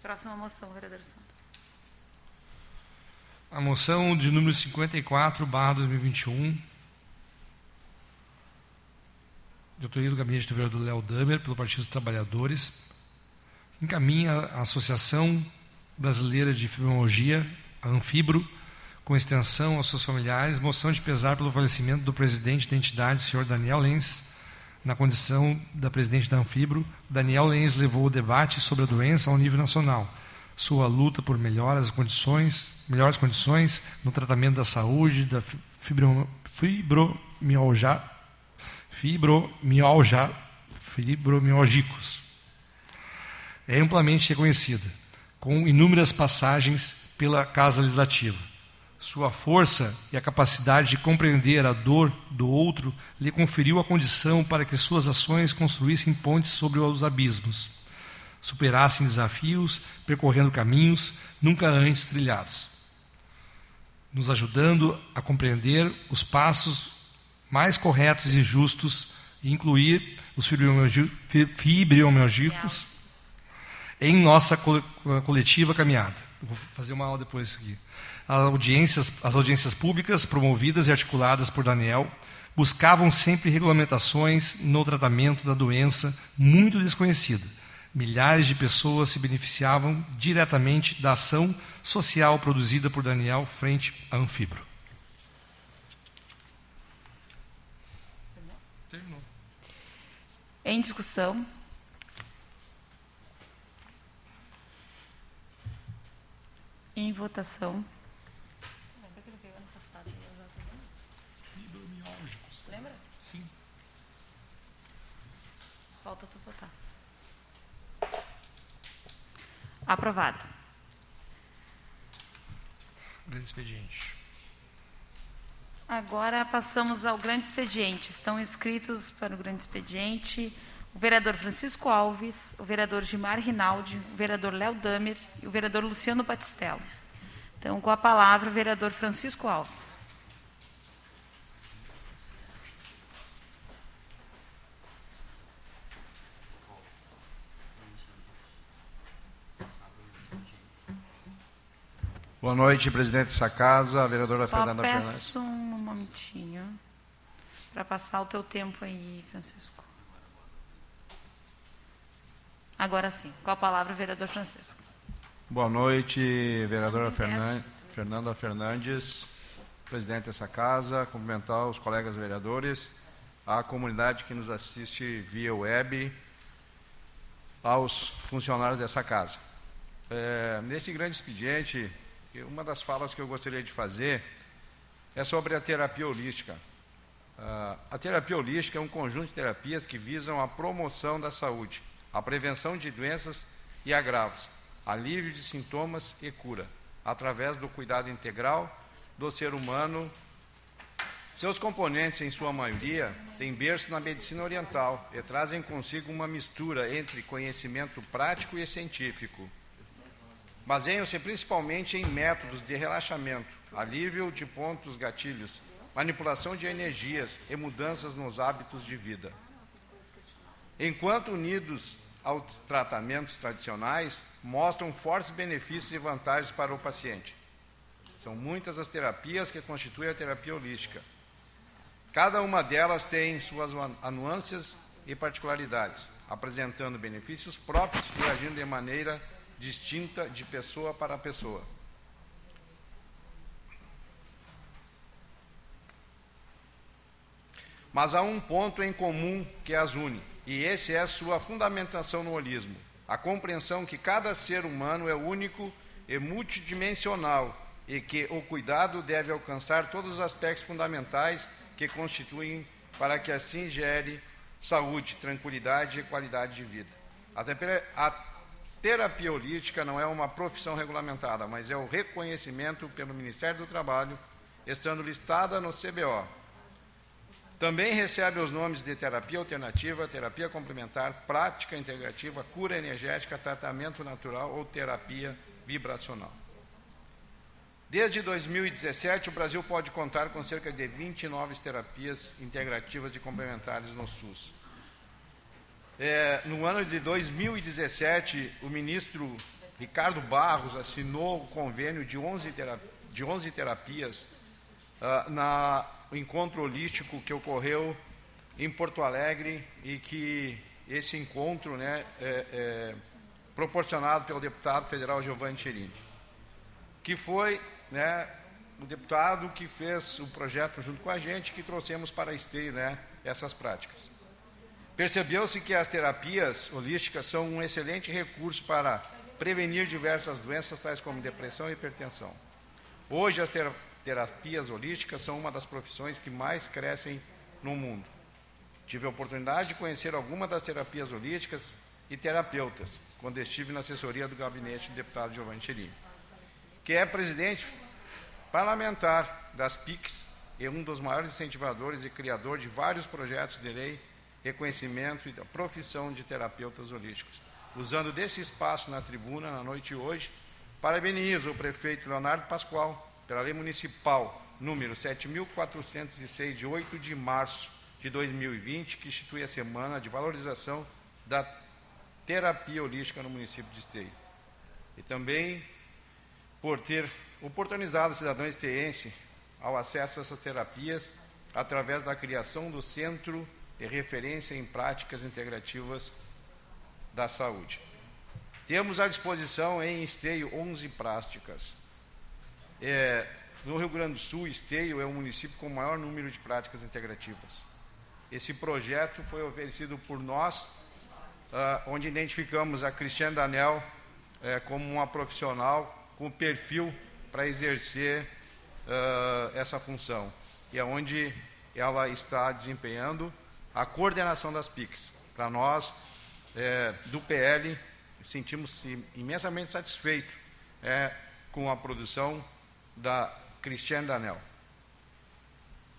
Próxima moção, vereador Santo. A moção de número 54, barra 2021, de autoria do gabinete do vereador Léo Damer, pelo Partido dos Trabalhadores, encaminha a Associação Brasileira de Fibromialgia, a Anfibro, com extensão aos seus familiares, moção de pesar pelo falecimento do presidente da entidade, senhor Daniel Lenz, na condição da presidente da Anfibro, Daniel Lenz levou o debate sobre a doença ao nível nacional. Sua luta por melhores condições, melhores condições no tratamento da saúde, da fibromialgia, fibromialgia, fibromialgicos. É amplamente reconhecida, com inúmeras passagens pela Casa Legislativa sua força e a capacidade de compreender a dor do outro lhe conferiu a condição para que suas ações construíssem pontes sobre os abismos, superassem desafios, percorrendo caminhos nunca antes trilhados, nos ajudando a compreender os passos mais corretos e justos e incluir os fibromialgicos em nossa coletiva caminhada. Vou fazer uma aula depois disso aqui audiências, as audiências públicas promovidas e articuladas por Daniel buscavam sempre regulamentações no tratamento da doença muito desconhecida. Milhares de pessoas se beneficiavam diretamente da ação social produzida por Daniel frente à Anfibro. Terminou. Em discussão. Em votação. Falta tu votar. Aprovado. Grande expediente. Agora passamos ao grande expediente. Estão inscritos para o grande expediente o vereador Francisco Alves, o vereador Gilmar Rinaldi, o vereador Léo Damer e o vereador Luciano Batistello. Então, com a palavra, o vereador Francisco Alves. Boa noite, presidente dessa casa, vereadora Só Fernanda Fernandes. peço um momentinho para passar o teu tempo aí, Francisco. Agora sim. Com a palavra, o vereador Francisco. Boa noite, vereadora Fernan- Fernanda Fernandes, presidente dessa casa, cumprimentar os colegas vereadores, a comunidade que nos assiste via web, aos funcionários dessa casa. É, nesse grande expediente, uma das falas que eu gostaria de fazer é sobre a terapia holística. Ah, a terapia holística é um conjunto de terapias que visam a promoção da saúde, a prevenção de doenças e agravos, alívio de sintomas e cura, através do cuidado integral do ser humano. Seus componentes, em sua maioria, têm berço na medicina oriental e trazem consigo uma mistura entre conhecimento prático e científico. Baseiam-se principalmente em métodos de relaxamento, alívio de pontos gatilhos, manipulação de energias e mudanças nos hábitos de vida. Enquanto unidos aos tratamentos tradicionais, mostram fortes benefícios e vantagens para o paciente. São muitas as terapias que constituem a terapia holística. Cada uma delas tem suas nuances e particularidades, apresentando benefícios próprios e agindo de maneira distinta de pessoa para pessoa. Mas há um ponto em comum que as une, e esse é sua fundamentação no holismo, a compreensão que cada ser humano é único e multidimensional e que o cuidado deve alcançar todos os aspectos fundamentais que constituem para que assim gere saúde, tranquilidade e qualidade de vida. A terapia, holística não é uma profissão regulamentada, mas é o reconhecimento pelo Ministério do Trabalho, estando listada no CBO. Também recebe os nomes de terapia alternativa, terapia complementar, prática integrativa, cura energética, tratamento natural ou terapia vibracional. Desde 2017, o Brasil pode contar com cerca de 29 terapias integrativas e complementares no SUS. É, no ano de 2017, o ministro Ricardo Barros assinou o convênio de 11, terap de 11 terapias uh, na encontro holístico que ocorreu em Porto Alegre e que esse encontro né, é, é, proporcionado pelo deputado federal Giovanni Cherini, que foi né, o deputado que fez o projeto junto com a gente, que trouxemos para a esteio né, essas práticas. Percebeu-se que as terapias holísticas são um excelente recurso para prevenir diversas doenças, tais como depressão e hipertensão. Hoje, as terapias holísticas são uma das profissões que mais crescem no mundo. Tive a oportunidade de conhecer algumas das terapias holísticas e terapeutas, quando estive na assessoria do gabinete do deputado Giovanni Cherini, que é presidente parlamentar das PICs e um dos maiores incentivadores e criador de vários projetos de lei, reconhecimento e da profissão de terapeutas holísticos. Usando desse espaço na tribuna, na noite de hoje, parabenizo o prefeito Leonardo Pascoal pela lei municipal número 7.406, de 8 de março de 2020, que institui a semana de valorização da terapia holística no município de Esteio. E também por ter oportunizado o cidadão esteense ao acesso a essas terapias através da criação do Centro de Referência em Práticas Integrativas da Saúde. Temos à disposição em Esteio 11 práticas. É, no Rio Grande do Sul, Esteio é o município com o maior número de práticas integrativas. Esse projeto foi oferecido por nós, uh, onde identificamos a Cristiane Danel uh, como uma profissional com perfil para exercer uh, essa função. E é onde ela está desempenhando a coordenação das PICs. Para nós, é, do PL, sentimos-se imensamente satisfeitos é, com a produção da Cristiane Danel.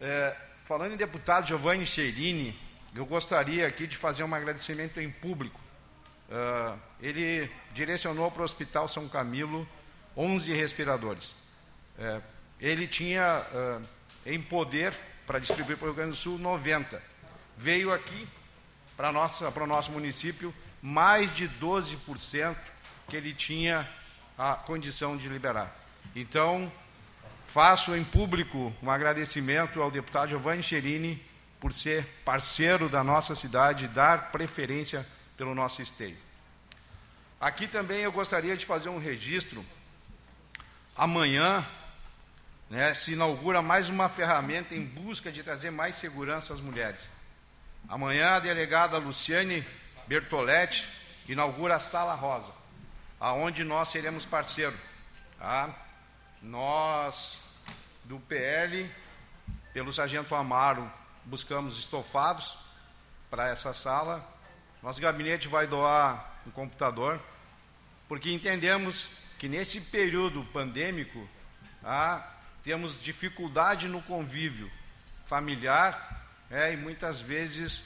É, falando em deputado Giovanni Cherini, eu gostaria aqui de fazer um agradecimento em público. Uh, ele direcionou para o Hospital São Camilo 11 respiradores. É, ele tinha uh, em poder para distribuir para o Rio Grande do Sul 90. Veio aqui para, o nosso município mais de 12% que ele tinha a condição de liberar. Então, faço em público um agradecimento ao deputado Giovanni Cherini por ser parceiro da nossa cidade e dar preferência pelo nosso esteio. Aqui também eu gostaria de fazer um registro. Amanhã né, se inaugura mais uma ferramenta em busca de trazer mais segurança às mulheres. Amanhã a delegada Luciane Bertoletti inaugura a Sala Rosa, aonde nós seremos parceiro. Tá? Nós, do PL, pelo Sargento Amaro, buscamos estofados para essa sala. Nosso gabinete vai doar um computador, porque entendemos que nesse período pandêmico tá, temos dificuldade no convívio familiar é, e muitas vezes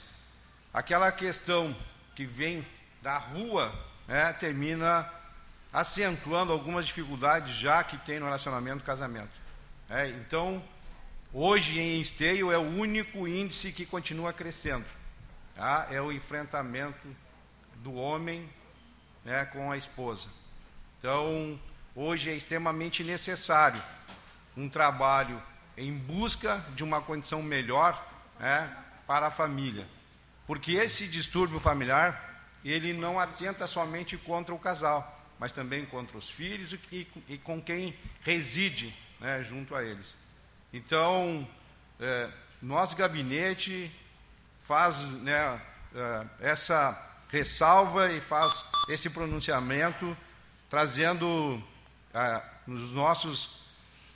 aquela questão que vem da rua é, termina acentuando algumas dificuldades já que tem no relacionamento casamento. É, então, hoje em Esteio é o único índice que continua crescendo. Tá? É o enfrentamento do homem né, com a esposa. Então, hoje é extremamente necessário um trabalho em busca de uma condição melhor né, para a família. Porque esse distúrbio familiar, ele não atenta somente contra o casal, mas também contra os filhos e, e com quem reside né, junto a eles. Então, é, nosso gabinete faz né, é, essa ressalva e faz esse pronunciamento, trazendo é, os nossos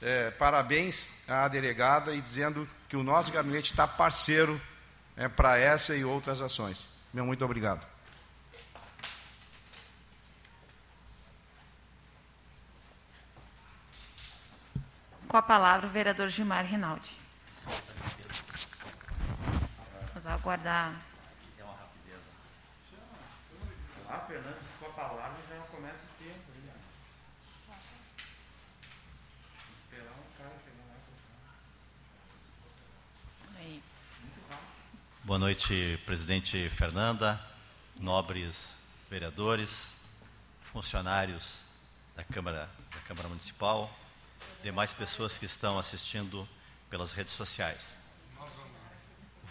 é, parabéns à delegada e dizendo que o nosso gabinete está parceiro é, para essa e outras ações. Meu muito obrigado. Com a palavra o vereador Gilmar Rinaldi. Vamos aguardar. Ah, Fernando, com a palavra já começa o tempo. Esperar um cara chegar lá. Boa noite, presidente Fernanda, nobres vereadores, funcionários da Câmara, da Câmara Municipal, demais pessoas que estão assistindo pelas redes sociais.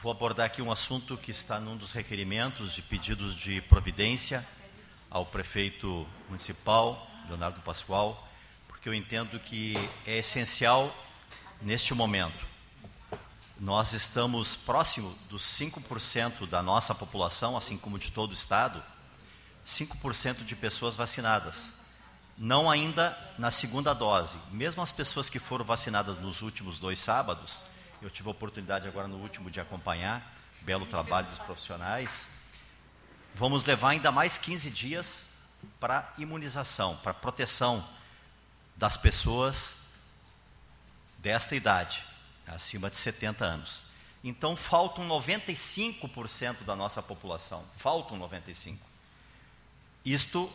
Vou abordar aqui um assunto que está num dos requerimentos de pedidos de providência ao prefeito municipal, Leonardo Pascoal, porque eu entendo que é essencial neste momento. Nós estamos próximo dos 5% da nossa população, assim como de todo o estado, 5% de pessoas vacinadas não ainda na segunda dose. Mesmo as pessoas que foram vacinadas nos últimos dois sábados, eu tive a oportunidade agora no último de acompanhar, belo trabalho dos profissionais, vamos levar ainda mais 15 dias para imunização, para proteção das pessoas desta idade, acima de 70 anos. Então faltam 95% da nossa população, faltam 95. Isto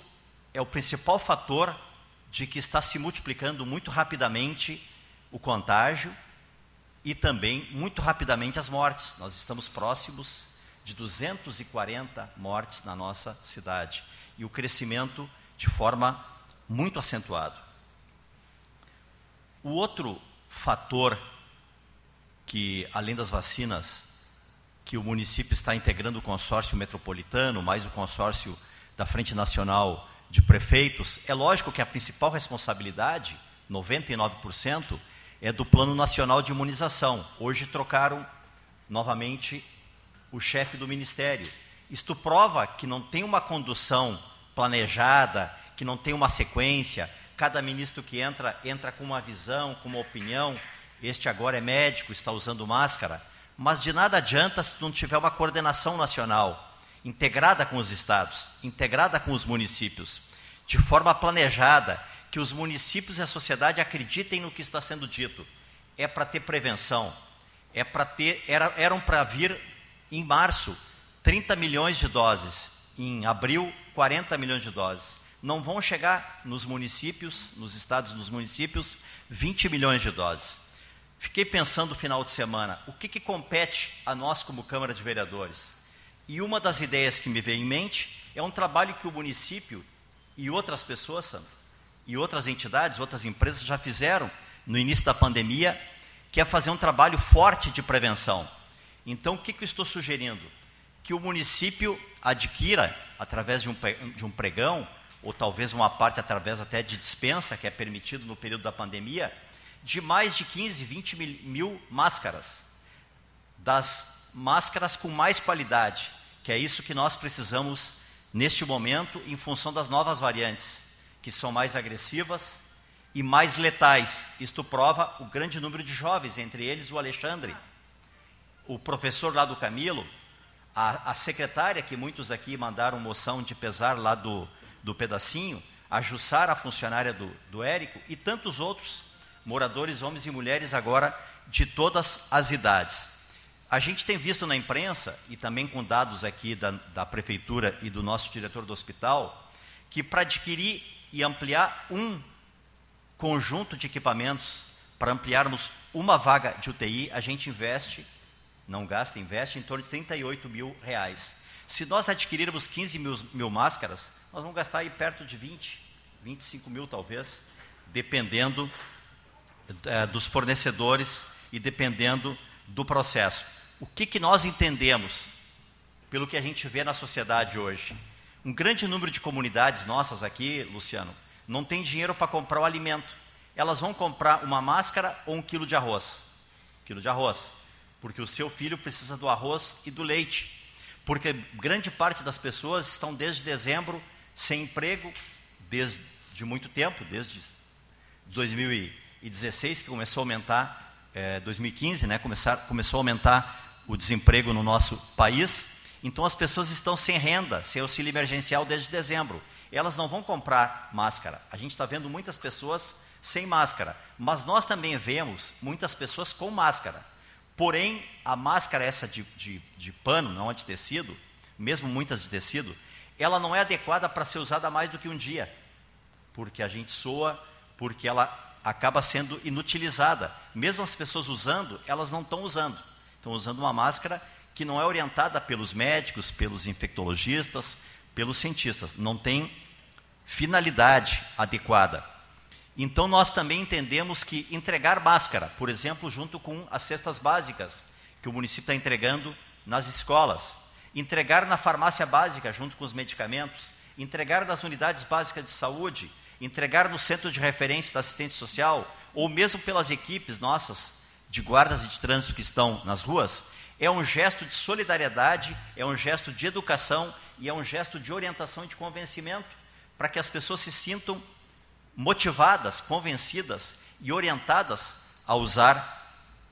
é o principal fator de que está se multiplicando muito rapidamente o contágio e também muito rapidamente as mortes. Nós estamos próximos de 240 mortes na nossa cidade e o crescimento de forma muito acentuado. O outro fator que, além das vacinas, que o município está integrando o consórcio metropolitano, mais o consórcio da Frente Nacional de prefeitos, é lógico que a principal responsabilidade, 99%, é do Plano Nacional de Imunização. Hoje trocaram novamente o chefe do ministério. Isto prova que não tem uma condução planejada, que não tem uma sequência. Cada ministro que entra, entra com uma visão, com uma opinião. Este agora é médico, está usando máscara. Mas de nada adianta se não tiver uma coordenação nacional integrada com os estados, integrada com os municípios, de forma planejada, que os municípios e a sociedade acreditem no que está sendo dito. É para ter prevenção, é para ter, era, eram para vir em março 30 milhões de doses, em abril 40 milhões de doses. Não vão chegar nos municípios, nos estados nos municípios, 20 milhões de doses. Fiquei pensando no final de semana, o que, que compete a nós como Câmara de Vereadores? E uma das ideias que me veio em mente é um trabalho que o município e outras pessoas, e outras entidades, outras empresas já fizeram no início da pandemia, que é fazer um trabalho forte de prevenção. Então, o que, que eu estou sugerindo? Que o município adquira, através de um, de um pregão, ou talvez uma parte através até de dispensa, que é permitido no período da pandemia, de mais de 15, 20 mil, mil máscaras. Das máscaras com mais qualidade, que é isso que nós precisamos neste momento, em função das novas variantes, que são mais agressivas e mais letais. Isto prova o grande número de jovens, entre eles o Alexandre, o professor lá do Camilo, a, a secretária, que muitos aqui mandaram moção de pesar lá do, do pedacinho, a Jussara, a funcionária do, do Érico, e tantos outros moradores, homens e mulheres agora de todas as idades. A gente tem visto na imprensa, e também com dados aqui da, da prefeitura e do nosso diretor do hospital, que para adquirir e ampliar um conjunto de equipamentos, para ampliarmos uma vaga de UTI, a gente investe, não gasta, investe em torno de 38 mil reais. Se nós adquirirmos 15 mil, mil máscaras, nós vamos gastar aí perto de 20, 25 mil talvez, dependendo é, dos fornecedores e dependendo do processo. O que, que nós entendemos pelo que a gente vê na sociedade hoje? Um grande número de comunidades nossas aqui, Luciano, não tem dinheiro para comprar o alimento. Elas vão comprar uma máscara ou um quilo de arroz. Quilo de arroz. Porque o seu filho precisa do arroz e do leite. Porque grande parte das pessoas estão desde dezembro sem emprego, desde muito tempo, desde 2016 que começou a aumentar, é, 2015, né, começar, começou a aumentar o desemprego no nosso país. Então as pessoas estão sem renda, sem auxílio emergencial desde dezembro. Elas não vão comprar máscara. A gente está vendo muitas pessoas sem máscara, mas nós também vemos muitas pessoas com máscara. Porém, a máscara essa de, de, de pano, não a de tecido, mesmo muitas de tecido, ela não é adequada para ser usada mais do que um dia, porque a gente soa, porque ela acaba sendo inutilizada. Mesmo as pessoas usando, elas não estão usando. Estão usando uma máscara que não é orientada pelos médicos, pelos infectologistas, pelos cientistas. Não tem finalidade adequada. Então nós também entendemos que entregar máscara, por exemplo, junto com as cestas básicas que o município está entregando nas escolas, entregar na farmácia básica junto com os medicamentos, entregar nas unidades básicas de saúde, entregar no centro de referência da assistência social, ou mesmo pelas equipes nossas de guardas e de trânsito que estão nas ruas, é um gesto de solidariedade, é um gesto de educação e é um gesto de orientação e de convencimento para que as pessoas se sintam motivadas, convencidas e orientadas a usar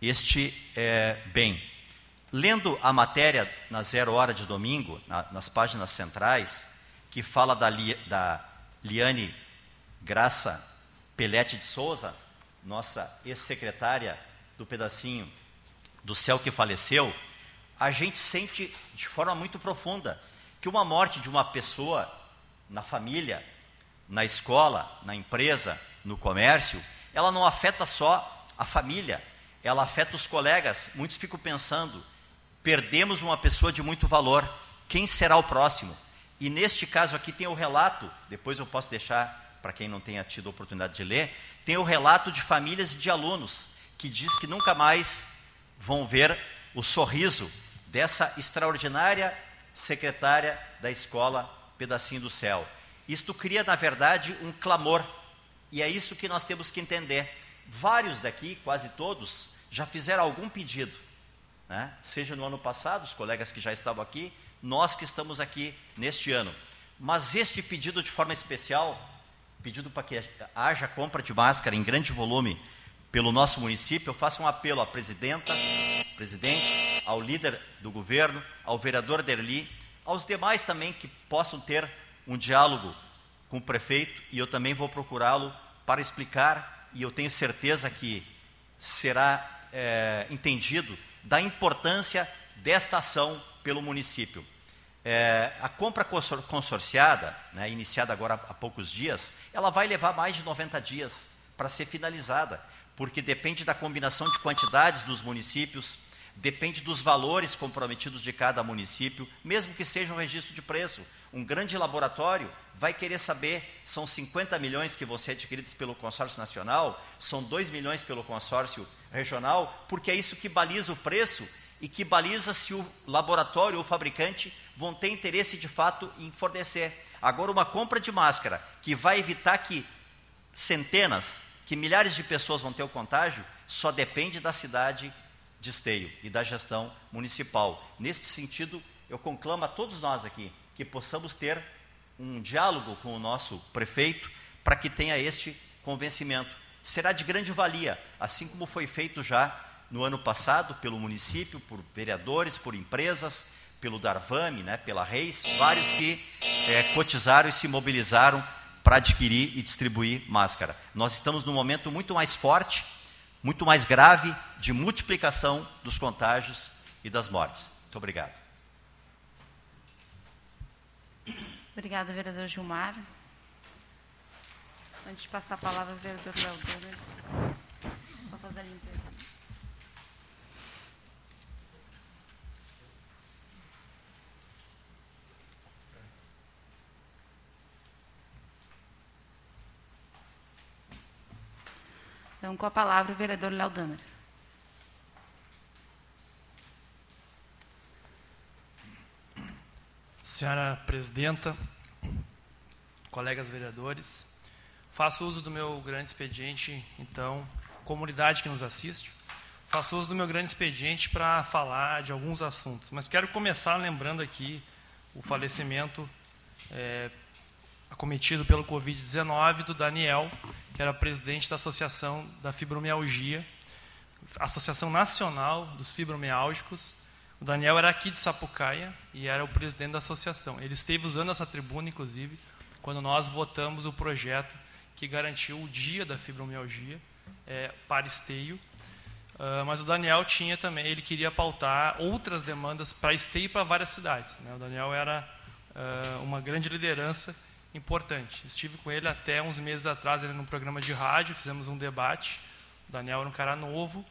este é, bem. Lendo a matéria na Zero Hora de domingo, na, nas páginas centrais, que fala da, Li, da Liane Graça Pelete de Souza, nossa ex-secretária do pedacinho do céu que faleceu, a gente sente de forma muito profunda que uma morte de uma pessoa na família, na escola, na empresa, no comércio, ela não afeta só a família, ela afeta os colegas. Muitos ficam pensando: perdemos uma pessoa de muito valor, quem será o próximo? E neste caso aqui tem o relato, depois eu posso deixar para quem não tenha tido a oportunidade de ler, tem o relato de famílias e de alunos que diz que nunca mais vão ver o sorriso dessa extraordinária secretária da escola Pedacinho do Céu. Isto cria, na verdade, um clamor. E é isso que nós temos que entender. Vários daqui, quase todos, já fizeram algum pedido. Né? Seja no ano passado, os colegas que já estavam aqui, nós que estamos aqui neste ano. Mas este pedido de forma especial, pedido para que haja compra de máscara em grande volume pelo nosso município, eu faço um apelo à presidenta, presidente, ao líder do governo, ao vereador Derli, aos demais também que possam ter um diálogo com o prefeito e eu também vou procurá-lo para explicar, e eu tenho certeza que será é, entendido da importância desta ação pelo município. É, a compra consorciada, né, iniciada agora há poucos dias, ela vai levar mais de 90 dias para ser finalizada, porque depende da combinação de quantidades dos municípios, depende dos valores comprometidos de cada município, mesmo que seja um registro de preço. Um grande laboratório vai querer saber, são 50 milhões que vão ser adquiridos pelo consórcio nacional, são 2 milhões pelo consórcio regional, porque é isso que baliza o preço e que baliza se o laboratório ou o fabricante vão ter interesse de fato em fornecer. Agora, uma compra de máscara que vai evitar que centenas, que milhares de pessoas vão ter o contágio, só depende da cidade de esteio e da gestão municipal. Neste sentido, eu conclamo a todos nós aqui que possamos ter um diálogo com o nosso prefeito para que tenha este convencimento. Será de grande valia, assim como foi feito já no ano passado pelo município, por vereadores, por empresas, pelo Darvame, né, pela Reis, vários que é, cotizaram e se mobilizaram para adquirir e distribuir máscara. Nós estamos num momento muito mais forte, muito mais grave de multiplicação dos contágios e das mortes. Muito obrigado. Obrigada, vereador Gilmar. Antes de passar a palavra ao vereador Léo só fazer a limpeza. Então, com a palavra, o vereador Léo Damer. Senhora Presidenta, colegas vereadores, faço uso do meu grande expediente, então, comunidade que nos assiste, faço uso do meu grande expediente para falar de alguns assuntos, mas quero começar lembrando aqui o falecimento é, acometido pelo Covid-19 do Daniel, que era presidente da Associação da Fibromialgia, Associação Nacional dos Fibromiálgicos, o Daniel era aqui de Sapucaia e era o presidente da associação. Ele esteve usando essa tribuna, inclusive, quando nós votamos o projeto que garantiu o dia da fibromialgia é, para esteio. Uh, mas o Daniel tinha também, ele queria pautar outras demandas para esteio e para várias cidades. Né? O Daniel era uh, uma grande liderança importante. Estive com ele até uns meses atrás, ele num programa de rádio, fizemos um debate. O Daniel era um cara novo,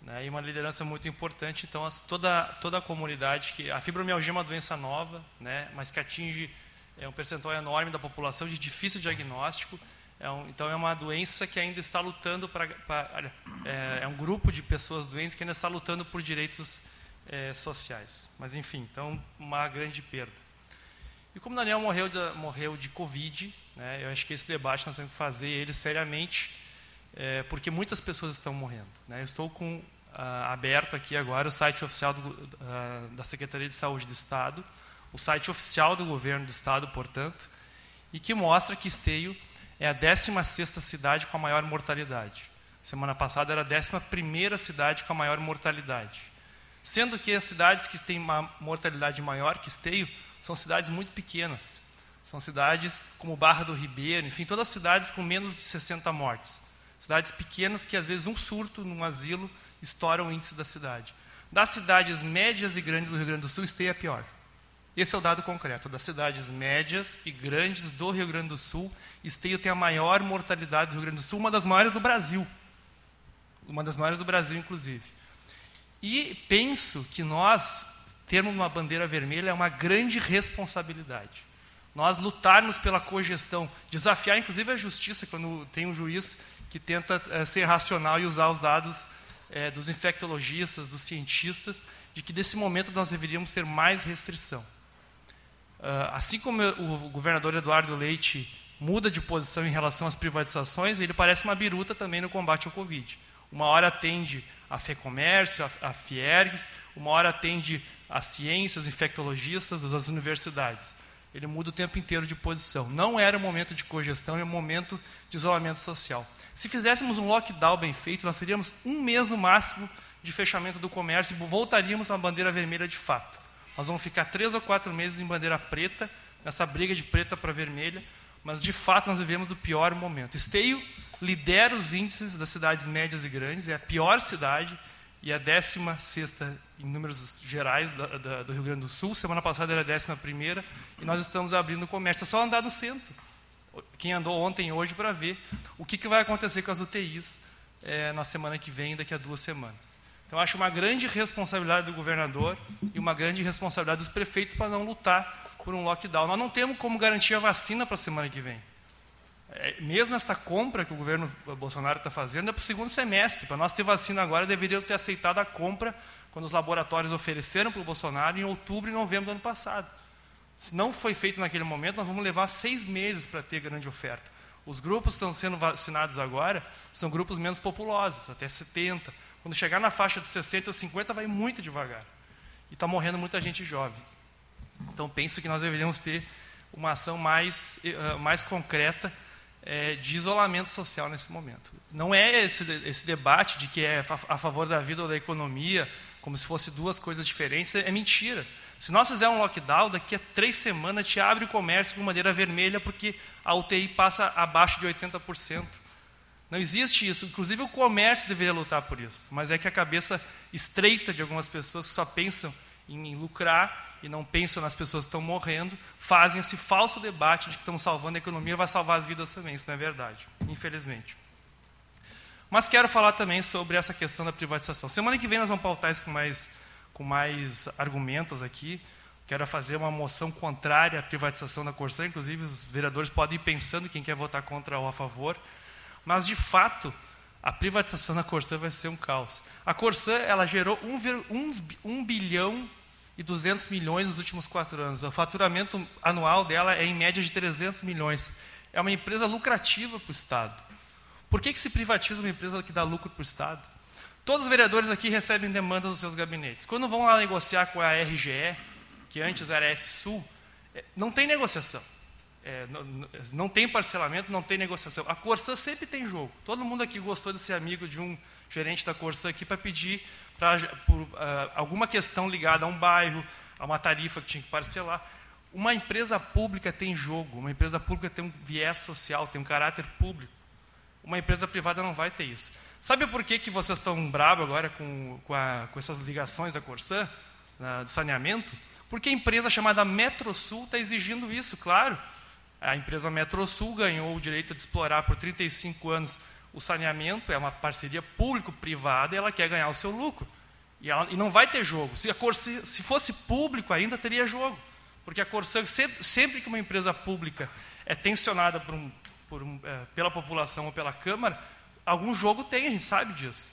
né, e uma liderança muito importante. Então, as, toda, toda a comunidade, que a fibromialgia é uma doença nova, né, mas que atinge é, um percentual enorme da população de difícil diagnóstico. É um, então, é uma doença que ainda está lutando para. É, é, um grupo de pessoas doentes que ainda está lutando por direitos é, sociais. Mas, enfim, então, uma grande perda. E como Daniel morreu de, morreu de Covid, né, eu acho que esse debate nós temos que fazer ele seriamente é, porque muitas pessoas estão morrendo. Né? Eu estou com ah, aberto aqui agora o site oficial do, ah, da Secretaria de Saúde do Estado, o site oficial do governo do Estado, portanto, e que mostra que Esteio é a 16ª cidade com a maior mortalidade. Semana passada era a 11ª cidade com a maior mortalidade. Sendo que as cidades que têm uma mortalidade maior que Esteio são cidades muito pequenas. São cidades como Barra do Ribeiro, enfim, todas cidades com menos de 60 mortes. Cidades pequenas que, às vezes, um surto num asilo estoura o índice da cidade. Das cidades médias e grandes do Rio Grande do Sul, Esteio é pior. Esse é o dado concreto. Das cidades médias e grandes do Rio Grande do Sul, Esteio tem a maior mortalidade do Rio Grande do Sul, uma das maiores do Brasil. Uma das maiores do Brasil, inclusive. E penso que nós termos uma bandeira vermelha é uma grande responsabilidade. Nós lutarmos pela cogestão, desafiar inclusive a justiça, quando tem um juiz que tenta é, ser racional e usar os dados é, dos infectologistas, dos cientistas, de que nesse momento nós deveríamos ter mais restrição. Uh, assim como o governador Eduardo Leite muda de posição em relação às privatizações, ele parece uma biruta também no combate ao Covid. Uma hora atende a FEComércio, a, a Fiergs, uma hora atende a ciências, infectologistas, as universidades. Ele muda o tempo inteiro de posição. Não era o momento de cogestão, é o momento de isolamento social. Se fizéssemos um lockdown bem feito, nós teríamos um mês no máximo de fechamento do comércio e voltaríamos uma bandeira vermelha de fato. Nós vamos ficar três ou quatro meses em bandeira preta, nessa briga de preta para vermelha, mas de fato nós vivemos o pior momento. Esteio lidera os índices das cidades médias e grandes, é a pior cidade e a 16 em números gerais da, da, do Rio Grande do Sul. Semana passada era a 11 e nós estamos abrindo o comércio. É só andar no centro quem andou ontem hoje para ver o que, que vai acontecer com as UTIs é, na semana que vem, daqui a duas semanas. Então, acho uma grande responsabilidade do governador e uma grande responsabilidade dos prefeitos para não lutar por um lockdown. Nós não temos como garantir a vacina para a semana que vem. É, mesmo esta compra que o governo Bolsonaro está fazendo é para o segundo semestre. Para nós ter vacina agora, deveriam ter aceitado a compra quando os laboratórios ofereceram para o Bolsonaro em outubro e novembro do ano passado. Se não foi feito naquele momento, nós vamos levar seis meses para ter grande oferta. Os grupos que estão sendo vacinados agora são grupos menos populosos, até 70. Quando chegar na faixa de 60, 50, vai muito devagar. E está morrendo muita gente jovem. Então, penso que nós deveríamos ter uma ação mais, uh, mais concreta é, de isolamento social nesse momento. Não é esse, esse debate de que é a favor da vida ou da economia, como se fosse duas coisas diferentes, é mentira. Se nós fizermos um lockdown, daqui a três semanas te abre o comércio com bandeira vermelha porque a UTI passa abaixo de 80%. Não existe isso. Inclusive o comércio deveria lutar por isso. Mas é que a cabeça estreita de algumas pessoas que só pensam em lucrar e não pensam nas pessoas que estão morrendo, fazem esse falso debate de que estão salvando a economia, vai salvar as vidas também. Isso não é verdade, infelizmente. Mas quero falar também sobre essa questão da privatização. Semana que vem nós vamos pautar isso com mais, com mais argumentos aqui. Quero fazer uma moção contrária à privatização da Corsã. Inclusive, os vereadores podem ir pensando quem quer votar contra ou a favor. Mas, de fato, a privatização da Corsã vai ser um caos. A Corsã ela gerou 1 um, um, um bilhão e 200 milhões nos últimos quatro anos. O faturamento anual dela é em média de 300 milhões. É uma empresa lucrativa para o Estado. Por que, que se privatiza uma empresa que dá lucro para o Estado? Todos os vereadores aqui recebem demandas dos seus gabinetes. Quando vão lá negociar com a RGE, que antes era S-Sul, é, não tem negociação. É, não, não, tem parcelamento, não tem negociação. A Corsã sempre tem jogo. Todo mundo aqui gostou de ser amigo de um gerente da Corsã aqui para pedir pra, por uh, alguma questão ligada a um bairro, a uma tarifa que tinha que parcelar. Uma empresa pública tem jogo, uma empresa pública tem um viés social, tem um caráter público. Uma empresa privada não vai ter isso. Sabe por que, que vocês estão bravos agora com, com, a, com essas ligações da Corsã, do saneamento? Porque a empresa chamada Metrosul está exigindo isso, claro. A empresa Metrosul ganhou o direito de explorar por 35 anos o saneamento, é uma parceria público-privada e ela quer ganhar o seu lucro. E, ela, e não vai ter jogo. Se, Corsã, se fosse público ainda, teria jogo. Porque a Corsã, sempre, sempre que uma empresa pública é tensionada por um, por é, pela população ou pela Câmara, algum jogo tem, a gente sabe disso.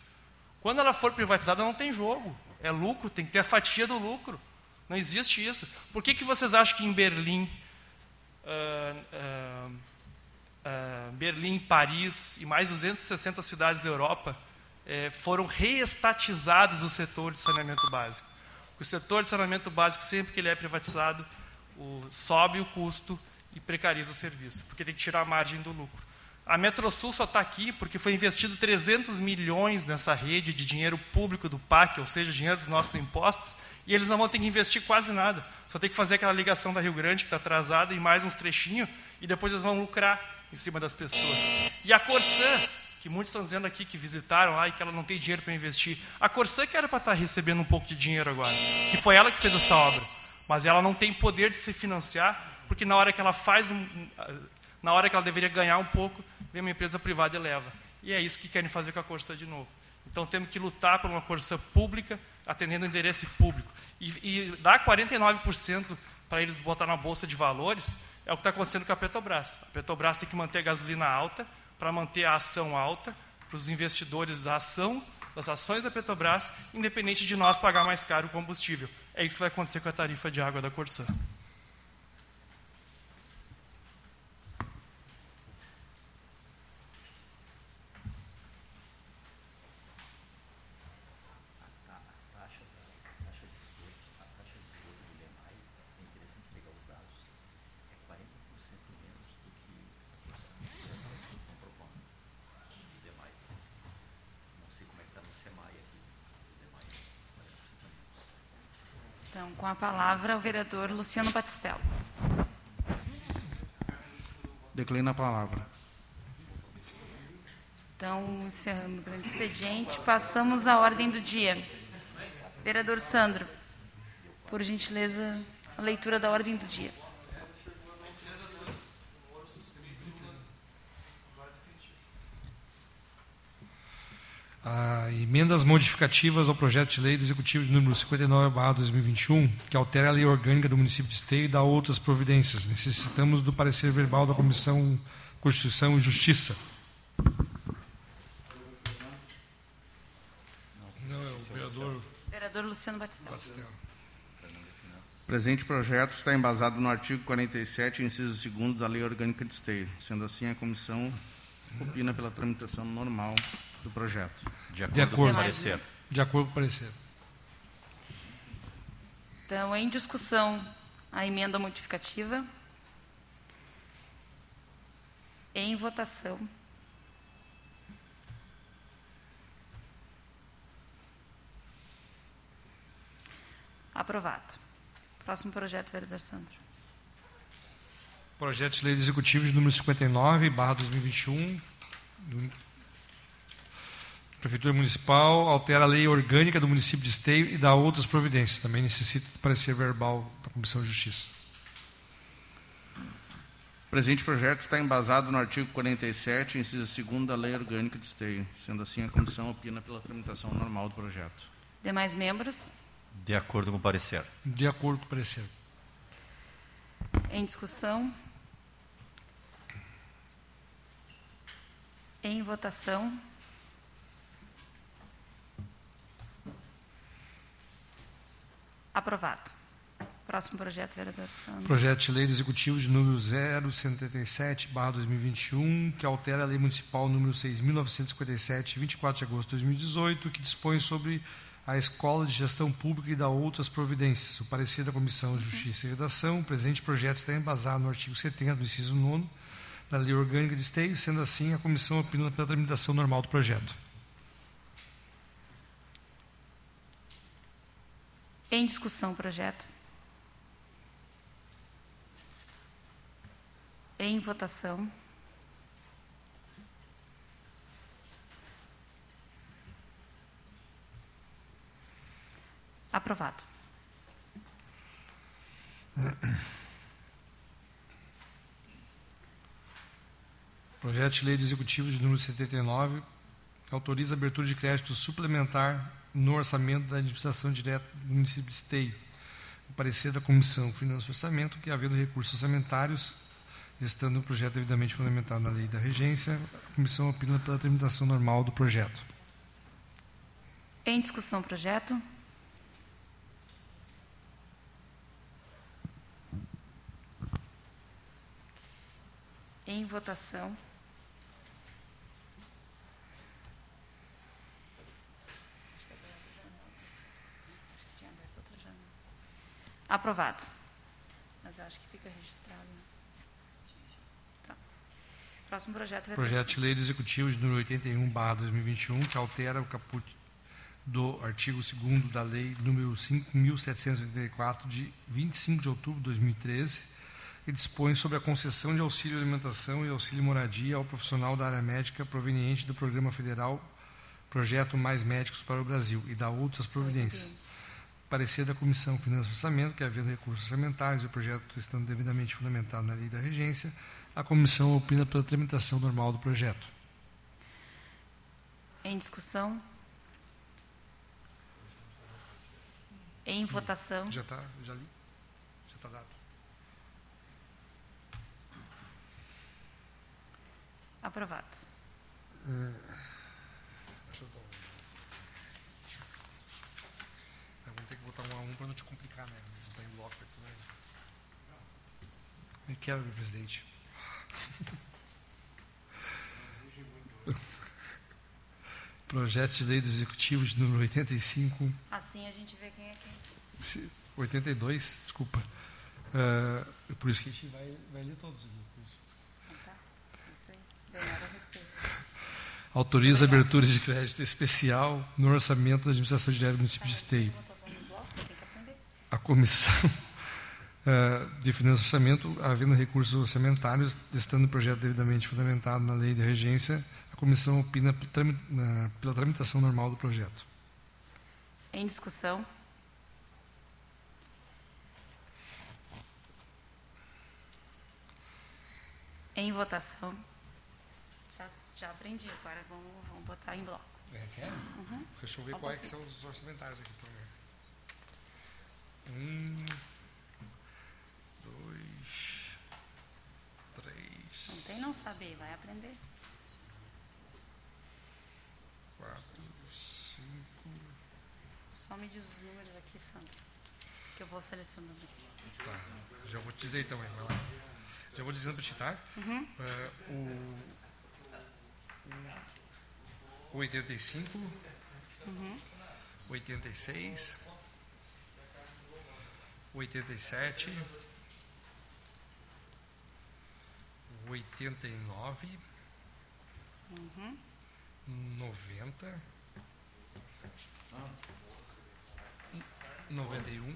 Quando ela for privatizada, não tem jogo. É lucro, tem que ter a fatia do lucro. Não existe isso. Por que, que vocês acham que em Berlim, uh, uh, uh, Berlim, Paris e mais 260 cidades da Europa foram reestatizados o setor de saneamento básico? O setor de saneamento básico, sempre que ele é privatizado, o, sobe o custo e precariza o serviço, porque tem que tirar a margem do lucro. A Metrosul só está aqui porque foi investido 300 milhões nessa rede de dinheiro público do PAC, ou seja, dinheiro dos nossos impostos, e eles não vão ter que investir quase nada. Só tem que fazer aquela ligação da Rio Grande, que está atrasada, e mais uns trechinhos, e depois eles vão lucrar em cima das pessoas. E a Corsã, que muitos estão dizendo aqui que visitaram lá e que ela não tem dinheiro para investir. A Corsã que era para estar tá recebendo um pouco de dinheiro agora, que foi ela que fez essa obra, mas ela não tem poder de se financiar, porque na hora que ela faz, na hora que ela deveria ganhar um pouco, vem uma empresa privada e leva. E é isso que querem fazer com a Corsã de novo. Então temos que lutar por uma Corsã pública, atendendo o interesse público. E, e dar 49% para eles botar na bolsa de valores é o que está acontecendo com a Petrobras. A Petrobras tem que manter a gasolina alta para manter a ação alta para os investidores da ação, das ações da Petrobras, independente de nós pagar mais caro o combustível. É isso que vai acontecer com a tarifa de água da Corsã. A palavra, o vereador Luciano Batistello. Declina a palavra. Então, encerrando o grande expediente, passamos à ordem do dia. Vereador Sandro, por gentileza, a leitura da ordem do dia. A emendas modificativas ao projeto de lei do Executivo de número 59/2021, que altera a lei orgânica do município de Esteio e dá outras providências. Necessitamos do parecer verbal da Comissão Constituição e Justiça. Não, é o vereador Vereador Luciano Batistella. Batistella. O presente projeto está embasado no artigo 47, inciso 2 da Lei Orgânica de Esteio. Sendo assim, a comissão opina pela tramitação normal do projeto. De acordo, De com acordo. o parecer. De acordo com o parecer. Então, em discussão, a emenda modificativa. Em votação. Aprovado. Próximo projeto, vereador Sandro. Projeto de lei Executivo de número 59, barra 2021, do Prefeitura Municipal, altera a lei orgânica do município de Esteio e dá outras providências. Também necessita do parecer verbal da Comissão de Justiça. O presente projeto está embasado no artigo 47, inciso 2 da Lei Orgânica de Esteio. Sendo assim, a comissão opina pela tramitação normal do projeto. Demais membros? De acordo com o parecer. De acordo com o parecer. Em discussão. Em votação. Aprovado. Próximo projeto, vereador Sandro. Projeto de lei do Executivo de número 077, barra 2021, que altera a lei municipal número 6.957, 24 de agosto de 2018, que dispõe sobre a Escola de Gestão Pública e dá outras providências. O parecer da Comissão de Justiça e Redação, o presente projeto está embasado no artigo 70 do inciso 9 da Lei Orgânica de Esteio, sendo assim, a comissão opina pela tramitação normal do projeto. Em discussão, projeto. Em votação. Aprovado. Projeto de lei do Executivo de número 79, que autoriza a abertura de crédito suplementar no orçamento da administração direta do município de Esteio. O parecer da Comissão Finanças e Orçamento, que havendo recursos orçamentários, estando o projeto devidamente fundamentado na lei da regência, a comissão opina pela tramitação normal do projeto. Em discussão, projeto. Em votação. Aprovado. Mas eu acho que fica registrado. né? Tá. Próximo projeto. vereador Projeto de lei do Executivo de número 81, barra 2021, que altera o caput do artigo 2 da lei número 5.784, de 25 de outubro de 2013, que dispõe sobre a concessão de auxílio alimentação e auxílio moradia ao profissional da área médica proveniente do Programa Federal Projeto Mais Médicos para o Brasil e dá outras providências. Parecer da Comissão Finanças e Orçamento, que havendo recursos orçamentários e o projeto estando devidamente fundamentado na lei da regência, a comissão opina pela tramitação normal do projeto. Em discussão. Em votação. Já está, já li? Já está dado. Aprovado. Deixa eu dar um. Botar um a um para não te complicar, né? Botar em bloco aqui, né? Eu quero, meu presidente. [laughs] Projeto de lei do Executivo de número 85, Assim a gente vê quem é quem. se- 82, desculpa. É por isso que a gente vai, vai ler todos. Então tá. Isso aí. Ganharam respeito. Autoriza a abertura de crédito especial no orçamento da administração direta do município de Esteio. A comissão [laughs] eh, de finanças e orçamento, havendo recursos orçamentários, estando o projeto devidamente fundamentado na lei de regência, a comissão opina pela tramitação normal do projeto. Em discussão. Em votação. Já Já aprendi, agora vamos, vamos botar em bloco. É, quer? Uhum. Deixa eu ver qual é que são os orçamentários aqui também. Um, dois, Não três, tem não saber, vai aprender. quatro, cinco. Só me diz os números aqui, Sandra. Que eu vou selecionando. Tá, já vou te dizer então. Já vou dizendo para ti, tá? Uhum. É, o, o 85, Uhum. 86, 87, 89, Uhum. 90, 91,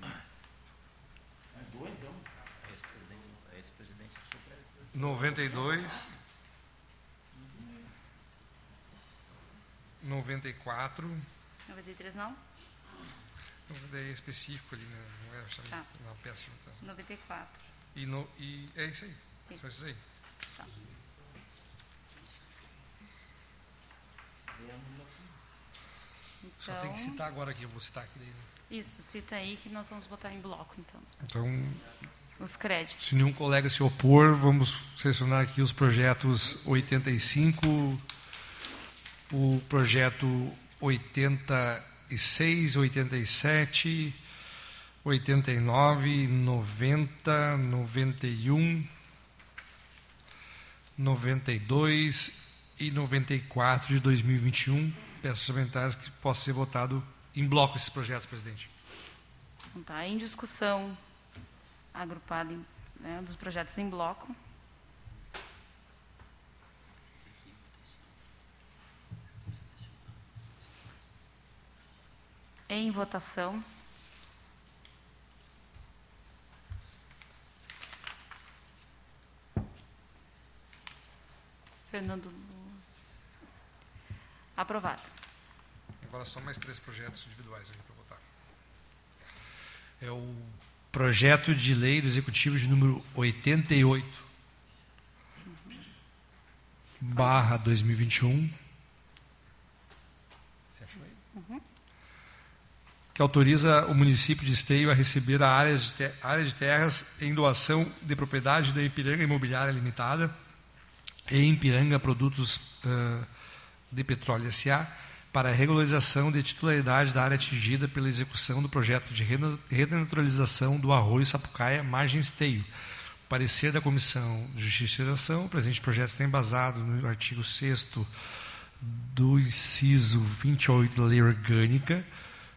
Ex-presidente do Supremo. 92, 94, 93 não? É específico ali, né? não é Tá. não, peça. Tá. 94. E, no, e é isso aí. Só Isso. aí. Tá. Só Então, tem que citar agora aqui, eu vou citar aqui daí. né? isso, cita aí que nós vamos botar em bloco, então. Então, Os créditos. se nenhum colega se opor, vamos selecionar aqui os projetos 85, o projeto 86, 87, 89, 90, 91, 92 e 94 de 2021. Peço aos comentários que possa ser votado em bloco esses projetos, presidente. Então, tá em discussão agrupada em, né, dos projetos em bloco. Em votação. Fernando Luz. Aprovado. Agora só mais três projetos individuais aqui para votar. É o projeto de lei do Executivo de número 88, barra 2021. Que autoriza o município de Esteio a receber a área de, te- área de terras em doação de propriedade da Ipiranga Imobiliária Limitada e Ipiranga Produtos ah, de Petróleo S.A. para a regularização de titularidade da área atingida pela execução do projeto de rena- renaturalização do arroio Sapucaia, margem Esteio. Parecer da Comissão de Justiça e Redação, o presente projeto está embasado no artigo 6 do inciso 28 da Lei Orgânica,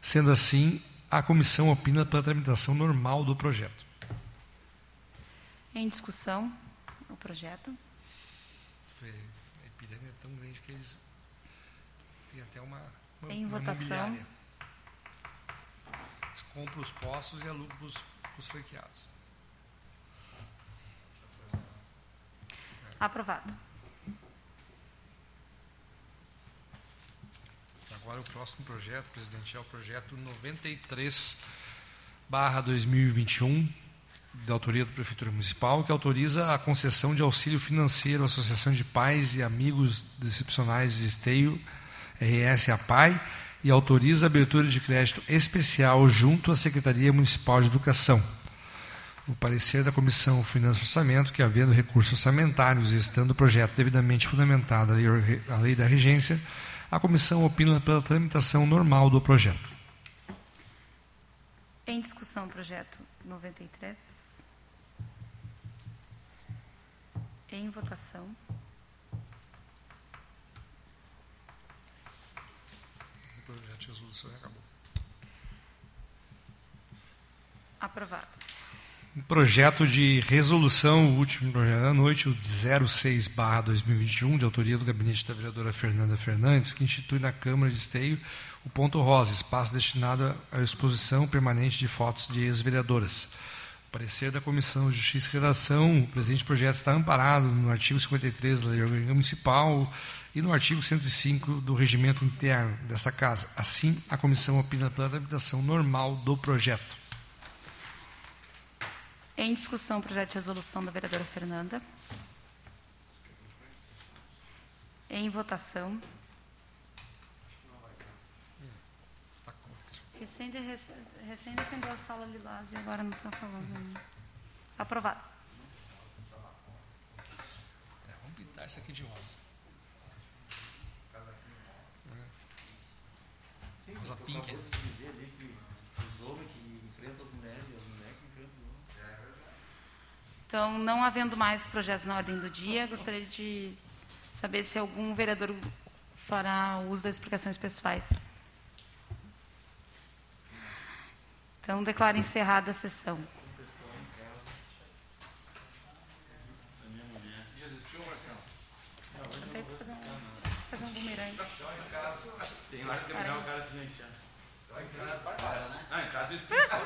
sendo assim, a comissão opina pela tramitação normal do projeto. Em discussão, o projeto. A Ipiranga é tão grande que eles têm até uma, uma, Em uma votação. imobiliária. Eles compram os postos e alugam para os franqueados. Aprovado. Agora o próximo projeto, presidente, é o projeto 93 barra 2021, da autoria da Prefeitura Municipal, que autoriza a concessão de auxílio financeiro à Associação de Pais e Amigos Decepcionais de Esteio, RS APAI, e autoriza a abertura de crédito especial junto à Secretaria Municipal de Educação. O parecer da Comissão Finanças e Orçamento, que havendo recursos orçamentários e estando o projeto devidamente fundamentado a lei da regência, a comissão opina pela tramitação normal do projeto. Em discussão, o projeto 93. Em votação. O projeto de resolução acabou. Aprovado. Um projeto de resolução, o último projeto da noite, o 06-2021, de autoria do gabinete da vereadora Fernanda Fernandes, que institui na Câmara de Esteio o Ponto Rosa, espaço destinado à exposição permanente de fotos de ex-vereadoras. Parecer da Comissão de Justiça e Redação, o presente projeto está amparado no artigo 53 da Lei Orgânica Municipal e no artigo 105 do Regimento Interno desta Casa. Assim, a comissão opina pela tramitação normal do projeto. Em discussão, o projeto de resolução da vereadora Fernanda. Em votação. Recém, de, recém defendeu a sala Lilás e agora não está falando. Aprovado. É, vamos pintar isso aqui de rosa. Rosa pink. é. dizer ali que os homens que enfrentam as mulheres e as mulheres que enfrentam os homens. Então, não havendo mais projetos na ordem do dia, gostaria de saber se algum vereador fará uso das explicações pessoais. Então, declaro encerrada a sessão. Fazer um, bumerangue. Tem hora que terminar o cara silenciando. Ah, em casa eu [laughs] explico.